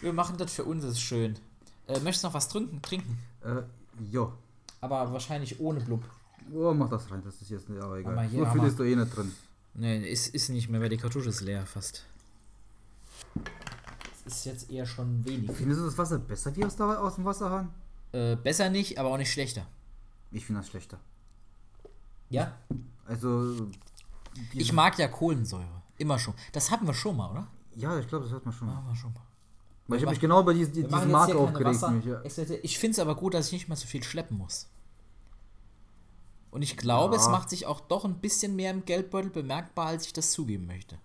Wir machen das für uns, das ist schön. Äh, möchtest du noch was trinken? Trinken. Äh, jo. Aber wahrscheinlich ohne Blub. Oh, mach das rein, das ist jetzt nicht, aber egal. Aber hier so haben viel ist doch eh nicht drin. Nee, ist, ist nicht mehr, weil die Kartusche ist leer fast. Es ist jetzt eher schon wenig. Findest du das Wasser besser wie aus, der, aus dem Wasserhahn? Äh, besser nicht, aber auch nicht schlechter. Ich finde das schlechter. Ja? Also, Ich mag ja Kohlensäure. Immer schon. Das hatten wir schon mal, oder? ja, ich glaube, das hat man schon. Haben wir schon mal. Weil ich habe mich genau über diese, Wir diese Marke aufgeregt. Mich, ja. Ich finde es aber gut, dass ich nicht mehr so viel schleppen muss. Und ich glaube, es Ja. macht sich auch doch ein bisschen mehr im Geldbeutel bemerkbar, als ich das zugeben möchte.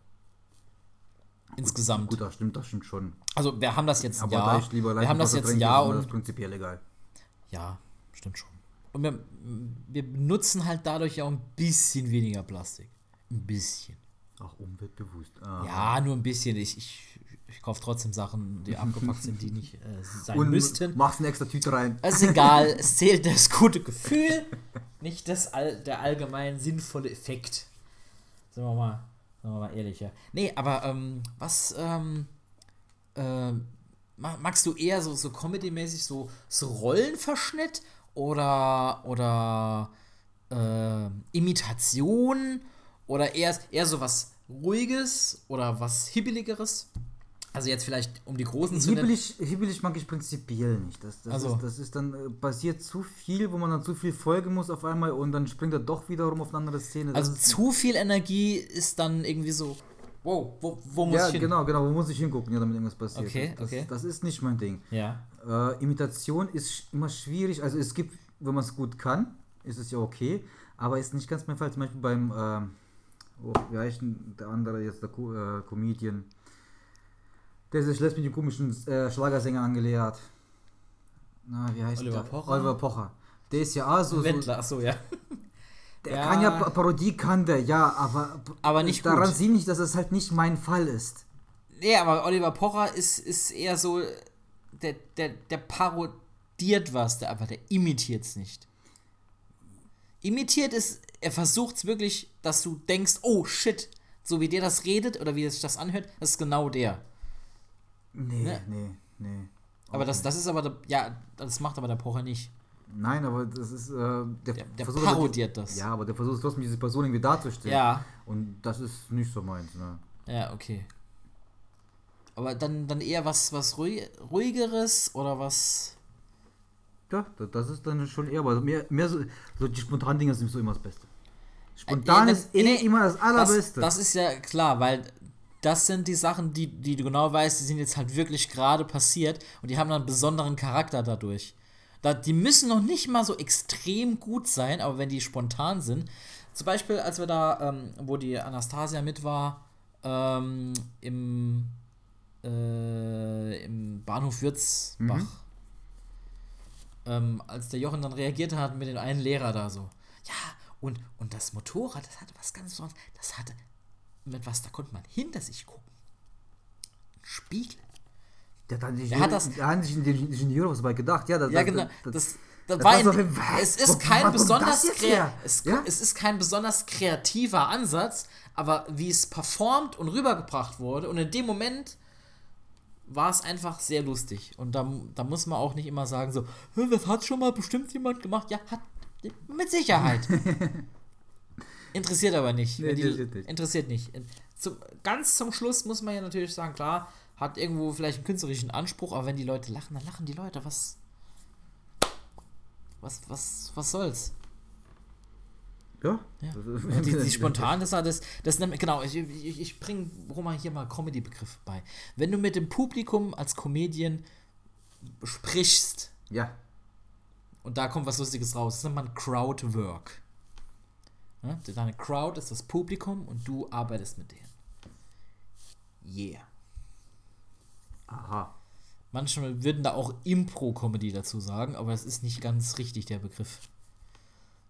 Insgesamt. Gut, das stimmt, das stimmt schon. Also wir haben das jetzt ein Aber da ich lieber Wir haben das jetzt ein Jahr und das prinzipiell egal. Ja, stimmt schon. Und wir, wir benutzen halt dadurch ja auch ein bisschen weniger Plastik. Ein bisschen. Ach, umweltbewusst. Ah. Ja, nur ein bisschen. Ich, ich, ich kaufe trotzdem Sachen, die abgepackt sind, die nicht äh, sein Und müssten. machst eine extra Tüte rein. Es ist egal, es zählt das gute Gefühl, nicht das all, der allgemein sinnvolle Effekt. Sind wir mal, sind wir mal ehrlich, ja. Nee, aber ähm, was ähm, ma- magst du eher so, so Comedy-mäßig so, so Rollenverschnitt oder oder äh, Imitation oder eher, eher so was Ruhiges oder was Hibbeligeres? Also jetzt vielleicht um die Großen zu. Hibbelig, hibbelig mag ich prinzipiell nicht. Das, das, Also. ist, das ist dann äh, passiert zu viel, wo man dann zu viel folgen muss auf einmal und dann springt er doch wiederum auf eine andere Szene. Das Also zu viel Energie ist dann irgendwie so, wow, wo, wo muss ja, ich hin? genau, genau, wo muss ich hingucken, ja, damit irgendwas passiert. Okay, das, okay. Das ist nicht mein Ding. Ja. Äh, Imitation ist immer schwierig. Also es gibt, wenn man es gut kann, ist es ja okay, aber ist nicht ganz mein Fall. Zum Beispiel beim, ähm, oh, wie heißt denn der andere jetzt, der Co äh, Comedian, der sich lässt mit dem komischen äh, Schlagersänger angelehrt. Na, wie heißt Oliver der? Pocher? Oliver Pocher. Der ist ja auch so, so Wendler, achso, ja. der Ja. kann ja Pa- Parodie kann der, ja, aber Aber nicht daran gut. sieht nicht, dass es halt nicht mein Fall ist. Nee, aber Oliver Pocher ist, ist eher so, der, der, der parodiert was, der, aber der imitiert es nicht. Imitiert ist, er versucht es wirklich, dass du denkst, oh shit, so wie der das redet oder wie sich das anhört, das ist genau der. Nee, Ne? nee, nee. Aber das, nicht. das ist aber, der, ja, das macht aber der Pocher nicht. Nein, aber das ist, äh, der, Der, der versucht parodiert das. Ja, aber der versucht trotzdem diese Person irgendwie darzustellen. Ja. Und das ist nicht so meins, ne? Ja, okay. Aber dann, dann eher was, was ruhig, ruhigeres oder was. Ja, da- das ist dann schon eher, aber mehr, mehr so, so die spontanen Dinge sind so immer das Beste. Spontan Äh, ist eh nee, immer das Allerbeste. Das, das ist ja klar, weil das sind die Sachen, die, die du genau weißt, die sind jetzt halt wirklich gerade passiert und die haben dann einen besonderen Charakter dadurch. Da, die müssen noch nicht mal so extrem gut sein, aber wenn die spontan sind. Zum Beispiel, als wir da, ähm, wo die Anastasia mit war, ähm, im, äh, im Bahnhof Würzbach. Mhm. Ähm, als der Jochen dann reagiert hat mit dem einen Lehrer da so. Ja, und, und das Motorrad, das hatte was ganz Besonderes. Das hatte, mit was, da konnte man hinter sich gucken. Ein Spiegel. der hat, sich, Er hat das- der hat sich in den Ingenieur was dabei gedacht. Ja, das, Ja, genau. Das, Das, das Das war ein- es ist kein besonders es, Ja? es ist kein besonders kreativer Ansatz, aber wie es performt und rübergebracht wurde und in dem Moment war es einfach sehr lustig und da, da muss man auch nicht immer sagen so, "Hä, das hat schon mal bestimmt jemand gemacht. Ja, hat mit Sicherheit. interessiert aber nicht. Nee, die, interessiert nicht. interessiert nicht. Zum, ganz zum Schluss muss man ja natürlich sagen, klar, hat irgendwo vielleicht einen künstlerischen Anspruch, aber wenn die Leute lachen, dann lachen die Leute. Was, was, was, was soll's? Ja. Ja. Das- Und die, die spontan, das, das, das nennt, genau, ich, ich, ich bringe Roman hier mal Comedy-Begriff bei. Wenn du mit dem Publikum als Comedian sprichst Ja. und da kommt was Lustiges raus, das nennt man Crowdwork. Ja? Deine Crowd ist das Publikum und du arbeitest mit denen. Yeah. Aha. Manchmal würden da auch Impro-Comedy dazu sagen, aber das ist nicht ganz richtig, der Begriff.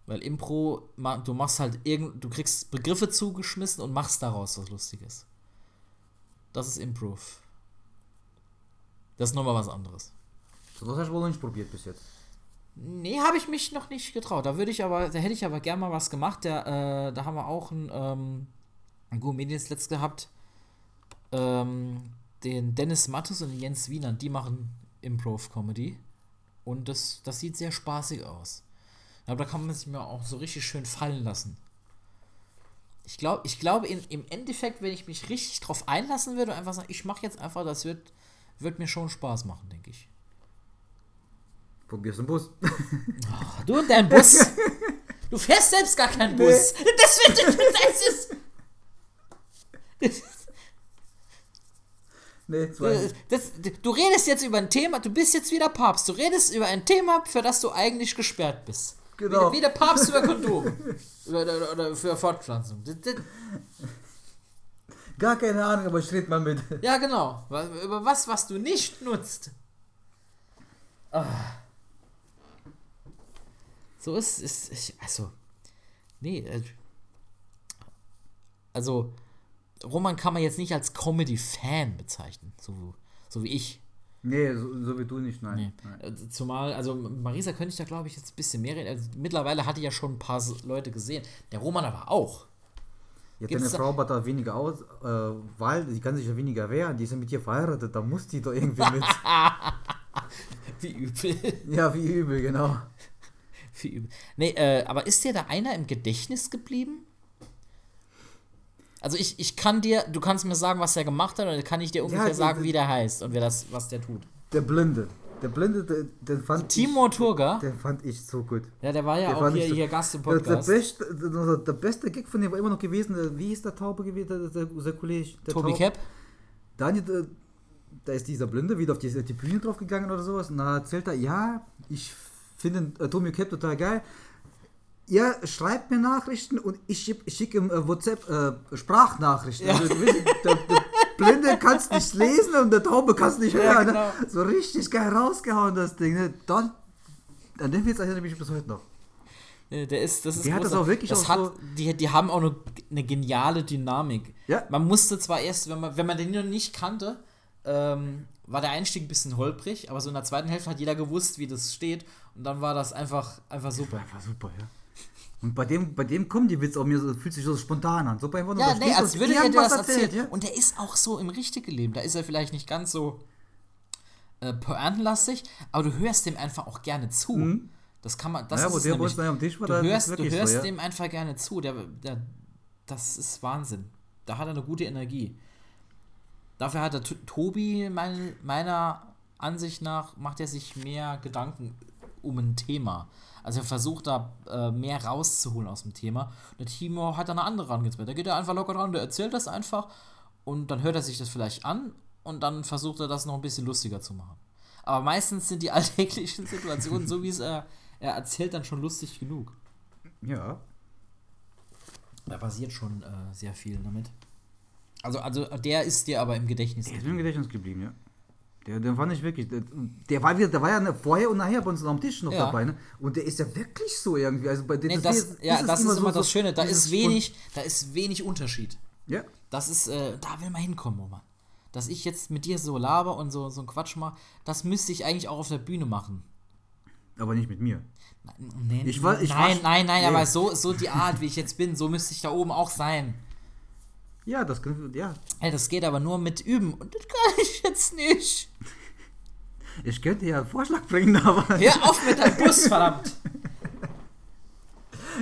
Weil Impro, du machst halt irgend, du kriegst Begriffe zugeschmissen und machst daraus was Lustiges. Das ist Improv. Das ist nochmal was anderes. So was hast du wohl noch nicht probiert bis jetzt. Nee, habe ich mich noch nicht getraut. Da würde ich aber, da hätte ich aber gern mal was gemacht. Der, äh, da haben wir auch einen, ähm, einen letzt gehabt. Ähm, den Dennis Mattus und den Jens Wiener, die machen Improv-Comedy. Und das, das sieht sehr spaßig aus. Aber da kann man sich mir auch so richtig schön fallen lassen. Ich, glaub, ich glaube, im Endeffekt, wenn ich mich richtig drauf einlassen würde und einfach sagen, ich mache jetzt einfach, das wird, wird mir schon Spaß machen, denke ich. Probierst den Bus. Du und dein Bus. Du fährst selbst gar keinen Bus. Das wird. Das ist. nee, zwei. Das, du redest jetzt über ein Thema, du bist jetzt wieder Papst. Du redest über ein Thema, für das du eigentlich gesperrt bist. Genau. Wie, wie der Papst über Kondom. oder, oder, oder für Fortpflanzung. Gar keine Ahnung, aber ich rede mal mit. ja, genau. Über was, was du nicht nutzt. Ah. So ist es. Also. Nee. äh, Also. Roman kann man jetzt nicht als Comedy-Fan bezeichnen. So, so wie ich. Nee, so, so wie du nicht, nein. Nee. nein. Äh, Zumal, also Marisa könnte ich da glaube ich jetzt ein bisschen mehr reden. Also, mittlerweile hatte ich ja schon ein paar Leute gesehen. Der Roman aber auch. Ja, Gibt's deine Frau baut da weniger aus, äh, weil die kann sich ja weniger wehren. Die ist ja mit dir verheiratet, da muss die doch irgendwie mit. Wie übel. ja, wie übel, genau. Wie übel. Nee, äh, aber ist dir da einer im Gedächtnis geblieben? Also ich, ich kann dir, du kannst mir sagen, was er gemacht hat, oder kann ich dir ungefähr die- sagen, die- wie der heißt und wer das, was der tut. Der Blinde. Der Blinde, der, den fand Turga? ich, den fand ich so gut. Ja, der war ja Der auch hier, so- hier Gast im Der, der, Podcast. beste, der, der beste Gag von dem war immer noch gewesen, der, wie ist der Taube gewesen, der, der, der Kollege? Der Tobi Cap? Daniel, da, ist dieser Blinde wieder auf die, die Bühne drauf gegangen oder sowas und da erzählt er, ja, ich finde äh, Tommy Cap total geil. Ja, schreibt mir Nachrichten und ich schicke ich schick ihm äh, WhatsApp äh, Sprachnachrichten. Ja. Also, der, der Blinde kannst nicht lesen und der Taube kannst nicht Ja, hören. genau. ne? So richtig geil rausgehauen, das Ding. Ne? Dann, an den Witz erinnere ich mich bis heute noch. Äh, Der ist, das ist Der hat das auch wirklich das auch hat, so- die, die haben auch eine, eine geniale Dynamik. Ja. Man musste zwar erst, wenn man, wenn man den noch nicht kannte, ähm, war der Einstieg ein bisschen holprig, aber so in der zweiten Hälfte hat jeder gewusst, wie das steht und dann war das einfach, einfach super. Einfach super, ja. Und bei dem, bei dem kommen die Witze auch mir so, fühlt sich so spontan an. So bei nur Ja, nee, als und würde er dir irgendwas das erzählen. ja. Und der ist auch so im richtigen Leben. Da ist er vielleicht nicht ganz so äh, pointenlastig, aber du hörst dem einfach auch gerne zu. Das kann man, das Mhm. Ja, ist nämlich. am Tisch war, du hörst, du so, hörst ja. dem einfach gerne zu. Der, der, das ist Wahnsinn. Da hat er eine gute Energie. Dafür hat der Tobi, mein, meiner Ansicht nach, macht er sich mehr Gedanken um ein Thema. Also er versucht da äh, mehr rauszuholen aus dem Thema. Und der Timo hat da eine andere Herangehensweise. Da geht er einfach locker dran, der erzählt das einfach und dann hört er sich das vielleicht an und dann versucht er das noch ein bisschen lustiger zu machen. Aber meistens sind die alltäglichen Situationen, so wie es er, er erzählt, dann schon lustig genug. Ja. Da passiert schon äh, sehr viel damit. Also, also der ist dir aber im Gedächtnis. Der ist mir im Gedächtnis geblieben, ja. Der, den fand ich wirklich. Der, der war wieder, der war ja ne- vorher und nachher bei uns am Tisch noch Ja. dabei, ne? Und der ist ja wirklich so irgendwie. Also bei dem Nee, das, ja, das ist immer das Schöne. Da ist wenig, da ist wenig Unterschied. Ja. Das ist, äh, da will man hinkommen, Roman. Dass ich jetzt mit dir so laber und so, so einen Quatsch mache, das müsste ich eigentlich auch auf der Bühne machen. Aber nicht mit mir. Nee, Ich war- ich nein, war- nein, nein, nee. aber so, so die Art, wie ich jetzt bin, so müsste ich da oben auch sein. Ja, das ja. Ey, das geht aber nur mit Üben. Und das kann ich jetzt nicht. Ich könnte ja einen Vorschlag bringen, aber. Hör auf mit deinem Bus, verdammt.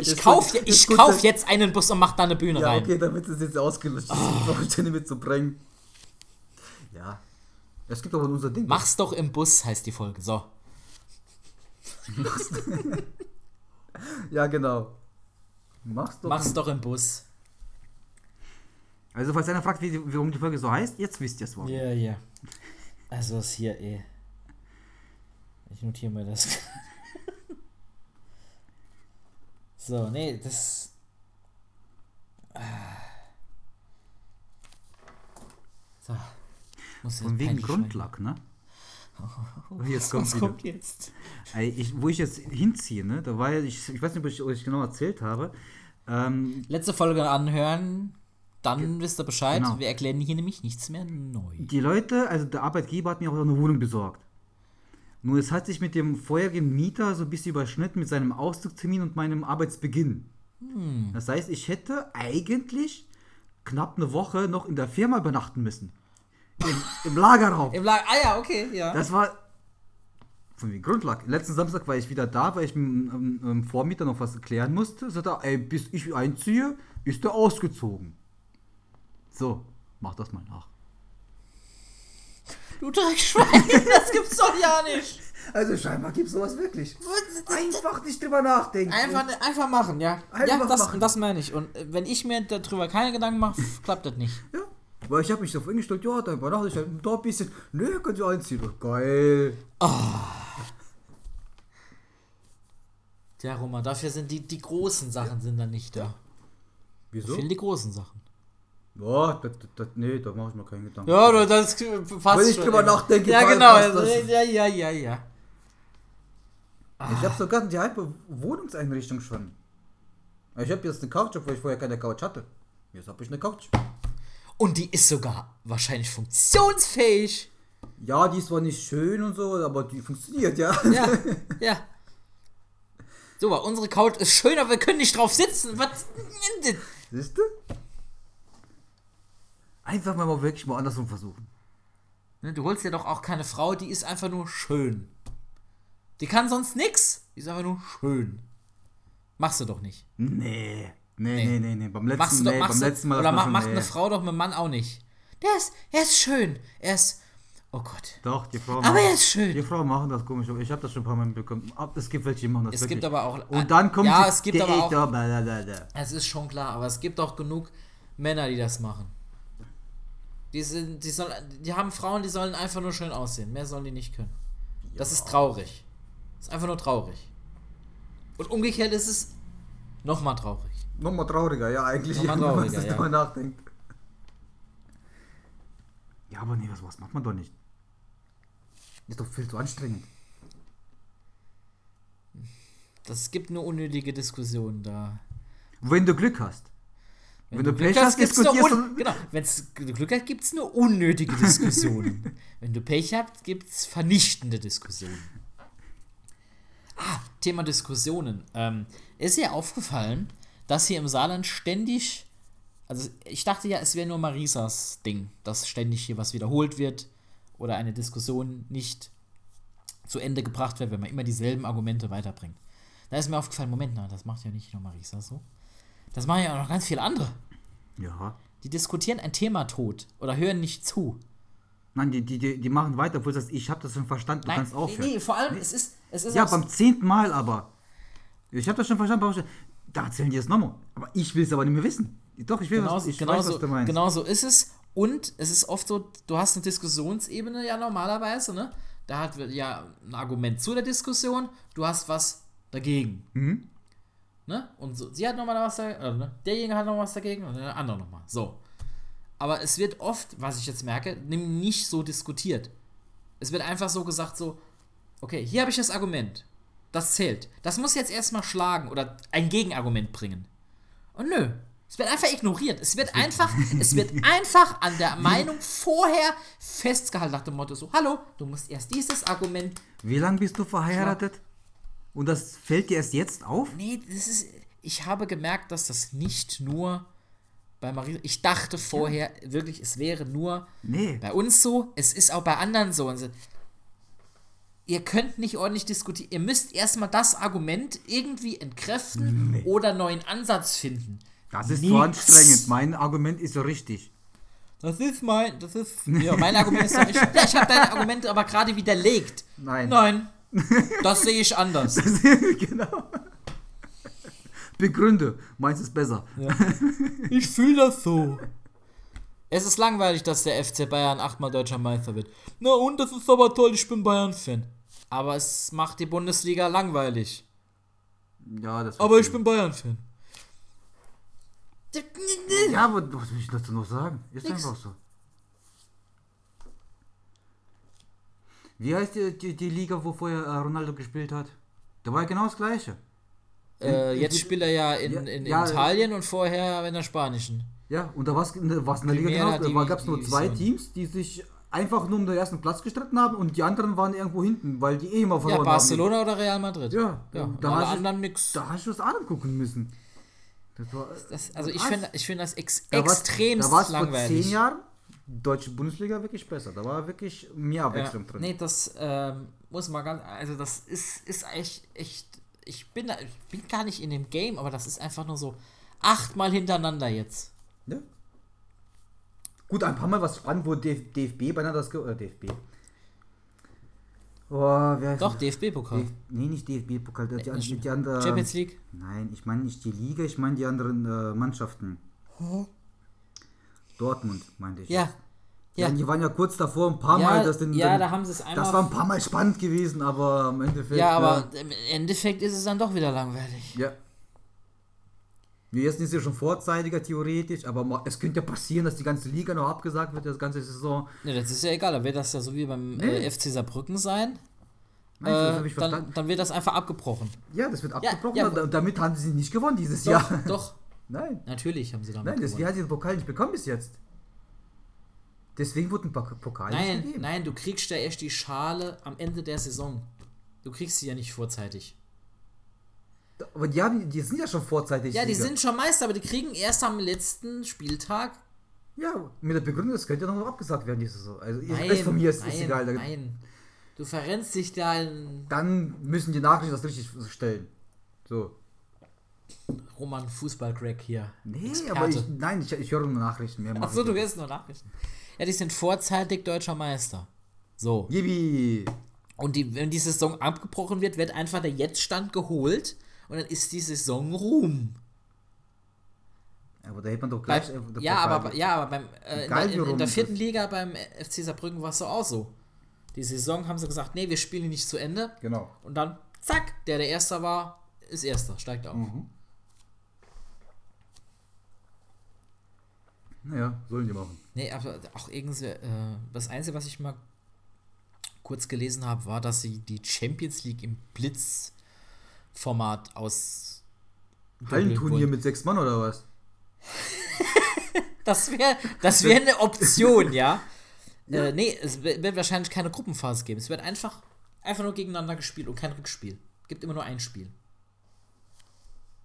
Ich Ist kauf, ich gut, jetzt einen Bus und mach da eine Bühne Ja, rein. okay, damit es jetzt ausgelöscht ist, brauche ich den mitzubringen. Ja. Es gibt aber unser Ding. Mach's doch im Bus, heißt die Folge. So. Ja, genau. Mach's doch. Mach's doch im Bus. Also, falls einer fragt, wie, die- warum die Folge so heißt, jetzt wisst ihr es warum. Ja, ja. Also ist hier eh. Ich notiere mir das. so, nee, das. Ah. So. Muss Von wegen Grundlack, ne? schneiden. Jetzt kommt Was kommt jetzt? Ich, wo ich jetzt hinziehe, ne? Da war ja, ich, ich weiß nicht, ob ich euch genau erzählt habe. Ähm, Letzte Folge anhören, dann wisst ihr Bescheid. Genau. Wir erklären hier nämlich nichts mehr neu. die Leute, also der Arbeitgeber hat mir auch eine Wohnung besorgt. Nur es hat sich mit dem vorherigen Mieter so ein bisschen überschnitten mit seinem Auszugstermin und meinem Arbeitsbeginn. Hm. Das heißt, ich hätte eigentlich knapp eine Woche noch in der Firma übernachten müssen. Im, im Lagerraum. Im Lager. Ah ja, okay, ja. Das war von wegen Grundlage. Letzten Samstag war ich wieder da, weil ich mit dem ähm, Vormieter noch was erklären musste. Sagt er, ey, bis ich einziehe, ist er ausgezogen. So, mach das mal nach. Du Dreckschwein, das gibt's doch ja nicht. Also scheinbar gibt es sowas wirklich. Einfach nicht drüber nachdenken. Einfach, einfach machen, ja. Einfach ja, das, machen. das meine ich. Und äh, wenn ich mir darüber keine Gedanken mache, klappt das nicht. Ja. Weil ich habe mich darauf eingestellt, ja, dann übernachte ich halt da ein bisschen. Nö, könnt ihr einziehen. Oh, geil. Ja, Roma, dafür sind die, die großen Sachen sind dann nicht da. Wieso? Fehlen die großen Sachen. Ja, das, das, nee, da mache ich mir keinen Gedanken. Ja, du, das passt Wenn ich drüber nachdenke, Ja, genau. das. Ja, ja, ja, ja. Ich habe sogar die halbe Wohnungseinrichtung schon. Ich habe jetzt eine Couch, obwohl ich vorher keine Couch hatte. Jetzt habe ich eine Couch. Und die ist sogar wahrscheinlich funktionsfähig. Ja, die ist zwar nicht schön und so, aber die funktioniert, ja. Ja, ja. So, unsere Couch ist schön, aber wir können nicht drauf sitzen. Was? Siehst du? Einfach mal wirklich mal andersrum versuchen. Ne, Du holst dir doch auch keine Frau, die ist einfach nur schön. Die kann sonst nix. Die ist einfach nur schön. Machst du doch nicht. Nee. Nee, Nee. nee, nee. Beim letzten, Machst du doch, nee, machst beim letzten Mal oder hat man ma, schon- macht nee. eine Frau doch mit einem Mann auch nicht. Der ist, er ist schön. Er ist, oh Gott. Doch, die Frau Aber er ist schön. Die Frauen machen das komisch. Ich habe das schon ein paar Mal mitbekommen. Ab- Es gibt welche, die machen das Es wirklich. gibt aber auch- Und dann kommt Ja, es gibt aber auch- blablabla. Es ist schon klar, aber es gibt auch genug Männer, die das machen. Die, sind, die, sollen, die haben Frauen, die sollen einfach nur schön aussehen. Mehr sollen die nicht können. Das ist traurig. Das ist einfach nur traurig. Und umgekehrt ist es nochmal traurig. Nochmal trauriger, ja, eigentlich. Nochmal wenn man trauriger, ja. nachdenkt. Ja, aber nee, was, was macht man doch nicht. Ist doch viel zu anstrengend. Das gibt nur unnötige Diskussionen da. Wenn du Glück hast. Wenn, du Pech hast, gibt's nur diskutierst du. Genau, wenn Glück hat, gibt es nur unnötige Diskussionen. wenn du Pech habt, gibt es vernichtende Diskussionen. Ah, Thema Diskussionen. Ähm, ist dir aufgefallen, dass hier im Saarland ständig, also ich dachte ja, es wäre nur Marisas Ding, dass ständig hier was wiederholt wird oder eine Diskussion nicht zu Ende gebracht wird, wenn man immer dieselben Argumente weiterbringt. Da ist mir aufgefallen, Moment, na, das macht ja nicht nur Marisa so. Das machen ja auch noch ganz viele andere. Ja. Die diskutieren ein Thema tot oder hören nicht zu. Nein, die, die, die, machen weiter, obwohl du sagst, ich habe das schon verstanden, du kannst aufhören. nee, vor allem, es ist, es ist Ja, beim zehnten Mal aber. Ich habe das schon verstanden. aber Da erzählen die es nochmal. Aber ich will es aber nicht mehr wissen. Doch, ich will genau, was, ich genau, weiß, so, was du meinst. genau so ist es. Und es ist oft so, du hast eine Diskussionsebene ja normalerweise, ne? Da hat ja ein Argument zu der Diskussion, du hast was dagegen. Mhm. Ne? Und so, sie hat nochmal was dagegen, äh, ne? derjenige hat noch was dagegen und der andere nochmal. So. Aber es wird oft, was ich jetzt merke, nicht so diskutiert. Es wird einfach so gesagt, so, okay, hier habe ich das Argument. Das zählt. Das muss jetzt erstmal schlagen oder ein Gegenargument bringen. Und nö. Es wird einfach ignoriert. Es wird einfach, es wird einfach an der Meinung vorher festgehalten nach dem Motto so, hallo, du musst erst dieses Argument. Wie lange bist du verheiratet? Und das fällt dir erst jetzt auf? Nee, das ist. Ich habe gemerkt, dass das nicht nur bei Marie. Ich dachte vorher wirklich, es wäre nur Nee. bei uns so, es ist auch bei anderen so. Und so. Ihr könnt nicht ordentlich diskutieren. Ihr müsst erstmal das Argument irgendwie entkräften oder neuen Ansatz finden. Das ist Nix. zu anstrengend. Mein Argument ist so richtig. Das ist mein, das ist, ja, mein Argument ist, ich, ja, ich habe deine Argumente aber gerade widerlegt. Nein. Nein, das sehe ich anders. genau. Begründe. Meins ist besser. Ich fühle das so. Es ist langweilig, dass der FC Bayern achtmal deutscher Meister wird. Na und, das ist aber toll, ich bin Bayern-Fan. Aber es macht die Bundesliga langweilig. Ja, das Aber ich bin Bayern-Fan. Ja, aber was will ich dazu noch sagen? Ist Nix. einfach so. Wie heißt die, die, die Liga, wo vorher äh, Ronaldo gespielt hat? Da war ja genau das Gleiche. Äh, In- jetzt in- spielt er ja in, Ja, in ja, Italien und vorher in der spanischen. Ja, und da war es in der Liga genau. Da gab es nur zwei Teams, die sich einfach nur um den ersten Platz gestritten haben und die anderen waren irgendwo hinten, weil die eh immer Ja, verloren Barcelona oder Real Madrid. haben. Ja, Ja, da hast du- anderen nix. Da hast du das angucken müssen. Das war, Das, also ich finde ich find das ex da extremst Da war es vor langweilig. zehn Jahren deutsche Bundesliga wirklich besser. Da war wirklich mehr Ja, Abwechslung drin. nee, das ähm, muss man ganz, also das ist, ist echt, echt, ich bin, da, ich bin gar nicht in dem Game, aber das ist einfach nur so achtmal hintereinander jetzt. Ja. Gut, ein paar Mal was spannend, wo DF DFB beinahe das ge äh, DFB. Oh, Doch? DFB-Pokal. DF nee, nicht DFB-Pokal, die, die, die anderen. Champions League. Nein, ich meine nicht die Liga, ich meine die anderen äh, Mannschaften. Dortmund, meinte ich. Ja. Ja. Ja. Die waren ja kurz davor ein paar Ja, Mal. Das, den, ja, den, da haben sie es einmal. das war ein paar Mal spannend gewesen, aber im Endeffekt. ja, aber im Endeffekt ist es dann doch wieder langweilig. Ja. Ersten ist ja schon vorzeitiger theoretisch, aber es könnte ja passieren, dass die ganze Liga noch abgesagt wird, das ganze Saison. Ne, das ist ja egal, dann wird das ja so wie beim Nee. äh, FC Saarbrücken sein. Nein, Äh, ich dann, dann wird das einfach abgebrochen. Ja, das wird abgebrochen, ja, damit haben sie nicht gewonnen dieses Doch, Jahr. doch, Nein, natürlich haben sie damit nein, gewonnen. hat sie den Pokal nicht bekommen bis jetzt? Deswegen wurde ein Pok- Pokal nicht Nein, gegeben. nein, du kriegst ja erst die Schale am Ende der Saison. Du kriegst sie ja nicht vorzeitig. Aber die, haben, die sind ja schon vorzeitig. Ja, die Sieger. sind schon Meister, aber die kriegen erst am letzten Spieltag. Ja, mit der Begründung, das könnte ja noch abgesagt werden, diese Saison. Also, Nein, ist von mir ist, nein, ist egal. Nein. Du verrennst dich da in Dann müssen die Nachrichten das richtig stellen. So. Roman Fußballcrack hier. Nee, Experte. aber ich, nein, ich, ich höre nur Nachrichten. Mehr Achso, du hörst nur Nachrichten. Ja, die sind vorzeitig deutscher Meister. So. Yippie. Und die, wenn die Saison abgebrochen wird, wird einfach der Jetztstand geholt und dann ist die Saison Ruhm. Aber da hätte man doch Bei, gleich. äh, der ja, aber, ja, aber beim, äh, in, in, in der vierten. Liga beim FC Saarbrücken war es so auch so. Die Saison haben sie gesagt, nee, wir spielen nicht zu Ende. Genau. Und dann, zack, der, der Erster war, ist Erster, steigt auf. Mhm. Naja, sollen die machen. Nee, aber auch irgendwie, äh, das Einzige, was ich mal kurz gelesen habe, war, dass sie die Champions League im Blitzformat aus. Hallenturnier mit sechs Mann oder was? Das wäre das wär eine Option, ja. Äh, nee, es wird wird wahrscheinlich keine Gruppenphase geben. Es wird einfach, einfach nur gegeneinander gespielt und kein Rückspiel. Gibt immer nur ein Spiel.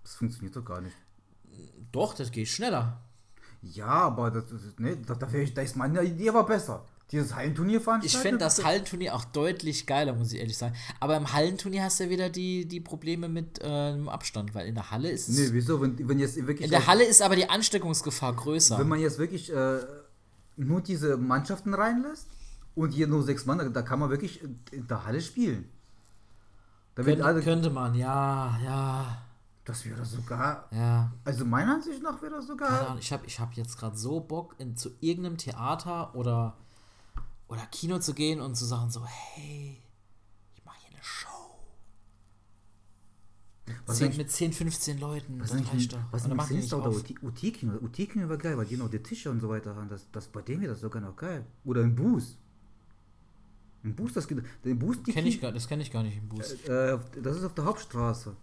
Das funktioniert doch gar nicht. Doch, das geht schneller. Ja, aber das, das, nee, da, da, ich, da ist meine Idee aber besser. Dieses Hallenturnier Ich veranstalten. fände das Hallenturnier auch deutlich geiler, muss ich ehrlich sagen. Aber im Hallenturnier hast du ja wieder die, die Probleme mit äh, dem Abstand, weil in der Halle ist es. Nee, wieso? Wenn, wenn jetzt wirklich. in der Halle ist aber die Ansteckungsgefahr größer. Wenn man jetzt wirklich äh, nur diese Mannschaften reinlässt und hier nur sechs Mann, da, kann man wirklich in der Halle spielen. Da wird Könnte, könnte man, ja, ja, das wäre sogar. ja. Also meiner Ansicht nach wäre das Keine sogar. Ahnung, ich habe ich hab jetzt gerade so Bock, in, zu irgendeinem Theater oder, oder Kino zu gehen und zu sagen so, hey, ich mache hier eine Show. Was Zehn, eigentlich- mit 10, 15 Leuten, Was das ist reicht doch. was Und dann ist machen die nicht auf. UT-Kino? UT-Kino war geil, weil die noch die Tische und so weiter haben. Das, das, bei denen wäre das sogar noch geil. Oder ein Bus. Ein Bus, das geht. Den Bus, die Kenn ich gar, das kenne ich gar nicht im Bus. Äh, das ist auf der Hauptstraße.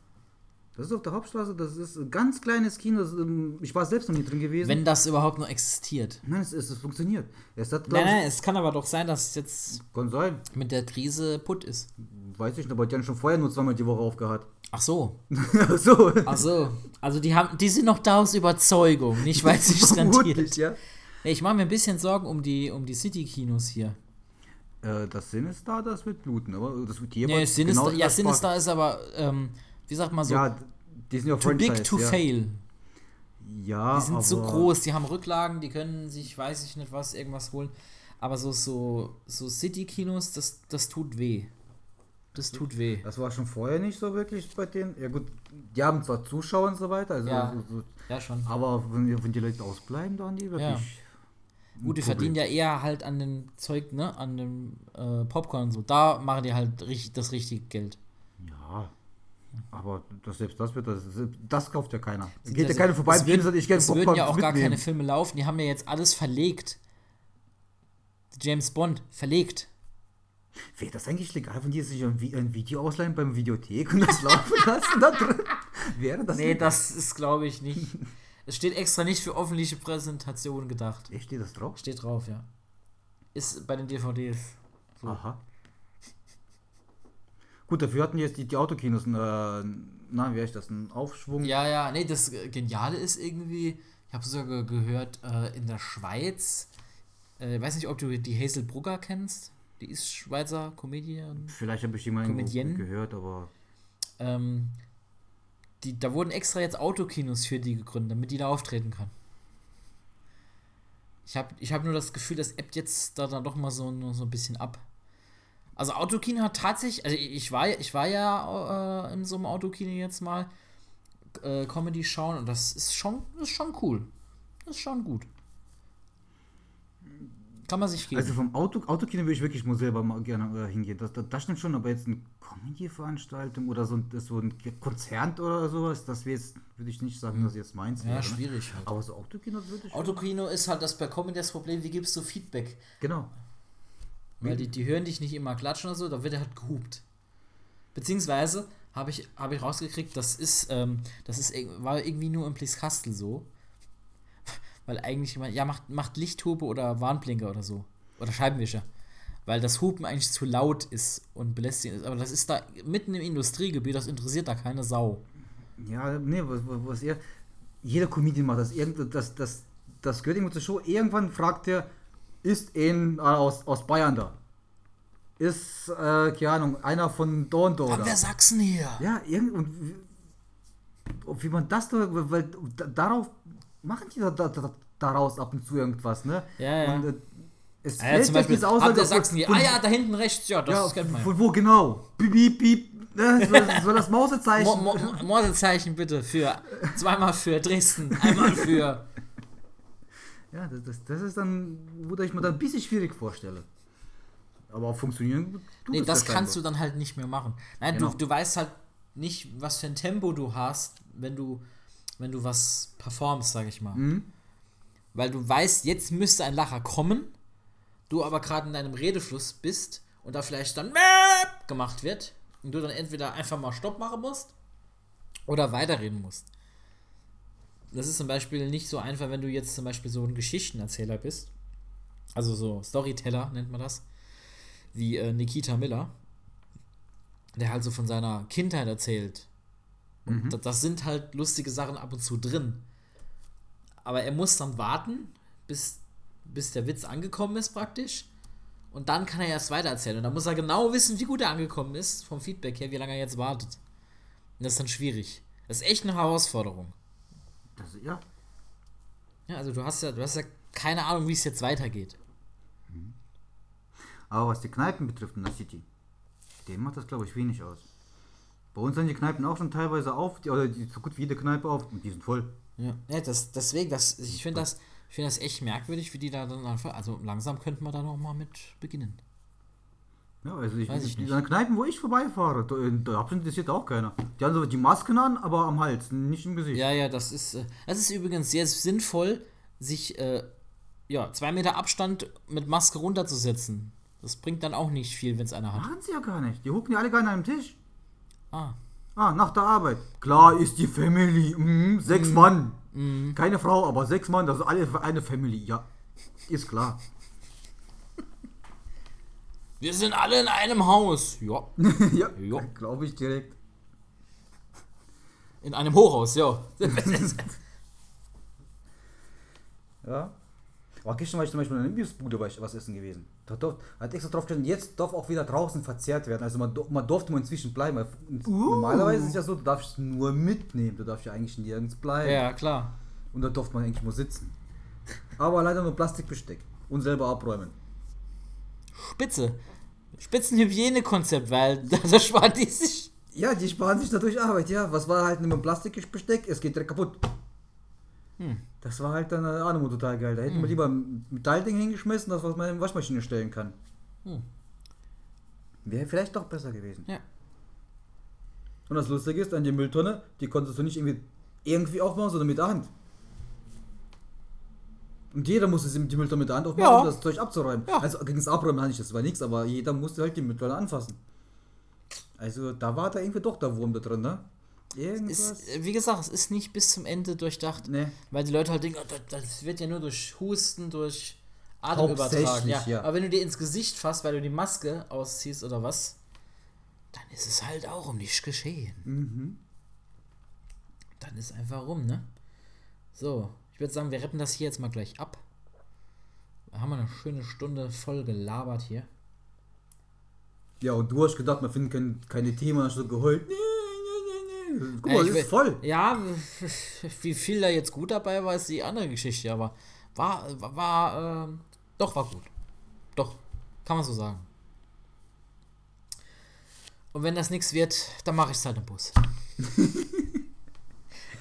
Das ist auf der Hauptstraße, das ist ein ganz kleines Kino. Das, ähm, ich war selbst noch nie drin gewesen. Wenn das überhaupt noch existiert. nein, es, es, es funktioniert. Es hat, Nein, nein, es kann aber doch sein, dass es jetzt kann sein. mit der Krise putt ist. weiß ich nicht, aber die haben schon vorher nur zweimal die Woche aufgehört. Ach so. so. Ach so. Also die haben, die sind noch da aus Überzeugung, nicht weil es sich rentiert. ja. Nee, Ich mache mir ein bisschen Sorgen um die, um die City-Kinos hier. Äh, das Sinister, das wird bluten, aber das wird Nee, jeweils Sinister, genauso ja, Sinister ist aber, ähm, wie sagt man so, Ja, die sind ja too big to ja. fail. Ja, Die sind so groß, die haben Rücklagen, die können sich, weiß ich nicht was, irgendwas holen. Aber so, so, so City-Kinos, das, das tut weh. Das tut weh. Das war schon vorher nicht so wirklich bei denen. Ja gut, die haben zwar Zuschauer und so weiter, also Ja. so, so, Ja, schon. aber wenn, wenn die Leute ausbleiben, dann die wirklich. Ja. Gut, die verdienen ja eher halt an dem Zeug, ne, an dem äh, Popcorn und so. Da machen die halt richtig, das richtige Geld. Aber das, selbst das wird das, das kauft ja keiner. Es geht ja Also, keiner vorbei es würden, ich es würden ja auch gar mitnehmen. keine Filme laufen. Die haben ja jetzt alles verlegt. James Bond verlegt. Wäre das eigentlich legal, wenn die sich ein, ein Video ausleihen beim Videothek und das laufen lassen da drin? Wäre das Nee, legal? das ist, glaube ich, nicht. Es steht extra nicht für öffentliche Präsentation gedacht. Echt, steht das drauf? Steht drauf, ja. Ist bei den DVDs. So. Aha. Gut, dafür hatten jetzt die, die Autokinos, äh, na, wie heißt das, einen Aufschwung. Ja, ja, nee, das Geniale ist irgendwie, ich habe sogar ge- gehört, äh, in der Schweiz, äh, ich weiß nicht, ob du die Hazel Brugger kennst, die ist Schweizer Comedian. Vielleicht habe ich die mal gehört, aber Ähm, die, da wurden extra jetzt Autokinos für die gegründet, damit die da auftreten kann. Ich habe ich hab nur das Gefühl, das ebbt jetzt da dann doch mal so, so ein bisschen ab. Also Autokino hat tatsächlich, also ich war, ich war ja äh, in so einem Autokino jetzt mal äh, Comedy schauen und das ist schon, ist schon cool. Das ist schon gut. Kann man sich geben. Also vom Auto, Autokino würde ich wirklich mal selber mal gerne äh, hingehen. Das, das, das stimmt schon, aber jetzt eine Comedy-Veranstaltung oder so ein, so ein Konzert oder sowas, das wäre jetzt, würde ich nicht sagen, dass jetzt meins ja, wäre. ne? schwierig halt. Aber so Autokino würde ich. Autokino ist halt das bei Comedy das Problem, wie gibst du Feedback? Genau. Weil die, die hören dich nicht immer klatschen oder so, da wird er halt gehupt. Beziehungsweise habe ich, hab ich rausgekriegt, das ist, ähm, das ist, war irgendwie nur im Blieskastel so. Weil eigentlich jemand, ja, macht, macht Lichthupe oder Warnblinker oder so. Oder Scheibenwischer. Weil das Hupen eigentlich zu laut ist und belästigend ist. Aber das ist da mitten im Industriegebiet, das interessiert da keine Sau. Ja, nee, was, was was er. Jeder Comedian macht das. Irgend, das, das, das gehört irgendwo zur Show. Irgendwann fragt er, ist ein äh, aus, aus Bayern da? Ist, äh, keine Ahnung, einer von Dorn Haben wir Sachsen hier? Ja, irgend, und wie, ob- wie man das da, weil da, darauf machen die da, da, da, daraus ab und zu irgendwas, ne? Ja, ja. Und, äh, es Ah ja, zum Beispiel, Aussage habt ihr Sachsen hier? Ah ja, da hinten rechts, ja, das ja, kennt man von wo genau? Piep, piep, piep. Ne? So, so das Mausezeichen. Mo Mo Morsezeichen bitte für zweimal für Dresden, einmal für. Ja, das, das, das ist dann, wo ich mir dann ein bisschen schwierig vorstelle. Aber auch funktionieren Nee, das ja kannst du dann halt nicht mehr machen. Nein, Genau. du, du weißt halt nicht, was für ein Tempo du hast, wenn du, wenn du was performst, sag ich mal. Mhm. Weil du weißt, jetzt müsste ein Lacher kommen, du aber gerade in deinem Redefluss bist und da vielleicht dann gemacht wird und du dann entweder einfach mal Stopp machen musst oder weiterreden musst. Das ist zum Beispiel nicht so einfach, wenn du jetzt zum Beispiel so ein Geschichtenerzähler bist. Also so Storyteller nennt man das. Wie äh, Nikita Miller. Der halt so von seiner Kindheit erzählt. Und da- das sind halt lustige Sachen ab und zu drin. Aber er muss dann warten, bis, bis der Witz angekommen ist praktisch. Und dann kann er erst weitererzählen. Und dann muss er genau wissen, wie gut er angekommen ist, vom Feedback her, wie lange er jetzt wartet. Und das ist dann schwierig. Das ist echt eine Herausforderung. Das, ja, Ja, also du hast ja, du hast ja keine Ahnung, wie es jetzt weitergeht. aber was die Kneipen betrifft in der City, dem macht das, glaube ich, wenig aus. Bei uns sind die Kneipen auch schon teilweise auf, die, oder die, so gut wie jede Kneipe auf, und die sind voll. Ja, ja das, deswegen, das, ich finde das, ich finde das echt merkwürdig, wie die da dann einfach, also langsam könnten wir da noch mal mit beginnen. Ja, also ich, Weiß ich nicht. an Kneipen, wo ich vorbeifahre, da, da interessiert auch keiner. Die haben so die Masken an, aber am Hals, nicht im Gesicht. Ja, ja, das ist, äh, das ist übrigens sehr sinnvoll, sich, äh, ja, zwei Meter Abstand mit Maske runterzusetzen. Das bringt dann auch nicht viel, wenn es einer hat. Machen sie ja gar nicht. Die hucken ja alle gar nicht an einem Tisch. Ah, Ah, nach der Arbeit. Klar ist die Family. Mhm, sechs Mann. Keine Frau, aber sechs Mann, das ist alle eine Family. Ja, ist klar. Wir sind alle in einem Haus. Ja. ja, Jo. glaube ich direkt. In einem Hochhaus, ja. Ja. Aber gestern war ich zum Beispiel in einer Imbissbude was essen gewesen. Da darf, hat extra drauf gestanden, jetzt darf auch wieder draußen verzehrt werden. Also man, man durfte mal inzwischen bleiben. weil Normalerweise ist es ja so, du darfst nur mitnehmen. Du darfst ja eigentlich nirgends bleiben. ja, klar. Und da durfte man eigentlich nur sitzen. Aber leider nur Plastikbesteck. Und selber abräumen. Spitze. Spitzenhygienekonzept, weil da spart die sich. Ja, die sparen sich dadurch Arbeit, ja. Was war halt mit dem Plastikbesteck? Es geht direkt kaputt. Hm. Das war halt dann eine Ahnung total geil. Da hätten wir lieber ein Metallding hingeschmissen, das was man in die Waschmaschine stellen kann. Hm. Wäre vielleicht doch besser gewesen. Ja. Und das Lustige ist, an die Mülltonne, die konntest du nicht irgendwie, irgendwie aufmachen, sondern mit der Hand. Und jeder musste die Mülltonne mit der Hand aufmachen, Ja. um das Zeug abzuräumen. Ja. Also gegen das Abräumen hatte ich das war nichts, aber jeder musste halt die Mülltonne anfassen. Also da war da irgendwie doch der Wurm da drin, ne? Irgendwas. Ist, wie gesagt, es ist nicht bis zum Ende durchdacht. ne. Weil die Leute halt denken, oh, das, wird ja nur durch Husten, durch Atem übertragen. Ja. ja. Aber wenn du dir ins Gesicht fasst, weil du die Maske ausziehst oder was, dann ist es halt auch um dich geschehen. Mhm. Dann ist einfach rum, ne? So, ich würde sagen, wir retten das hier jetzt mal gleich ab. Da haben wir eine schöne Stunde voll gelabert hier. Ja, und du hast gedacht, wir finden kein, keine Themen, hast du geheult. Guck Äh, mal, ich das ist voll. Ja, wie viel da jetzt gut dabei war, ist die andere Geschichte, aber war, war, war ähm, doch, war gut. Doch, kann man so sagen. Und wenn das nichts wird, dann mache ich es halt im Bus.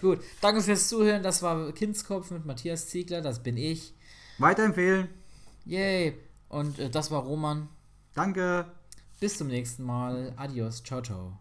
gut, danke fürs Zuhören. Das war Kindskopf mit Matthias Ziegler, das bin ich. Weiterempfehlen. Yay! Und äh, das war Roman. Danke. Bis zum nächsten Mal. Adios. Ciao, ciao.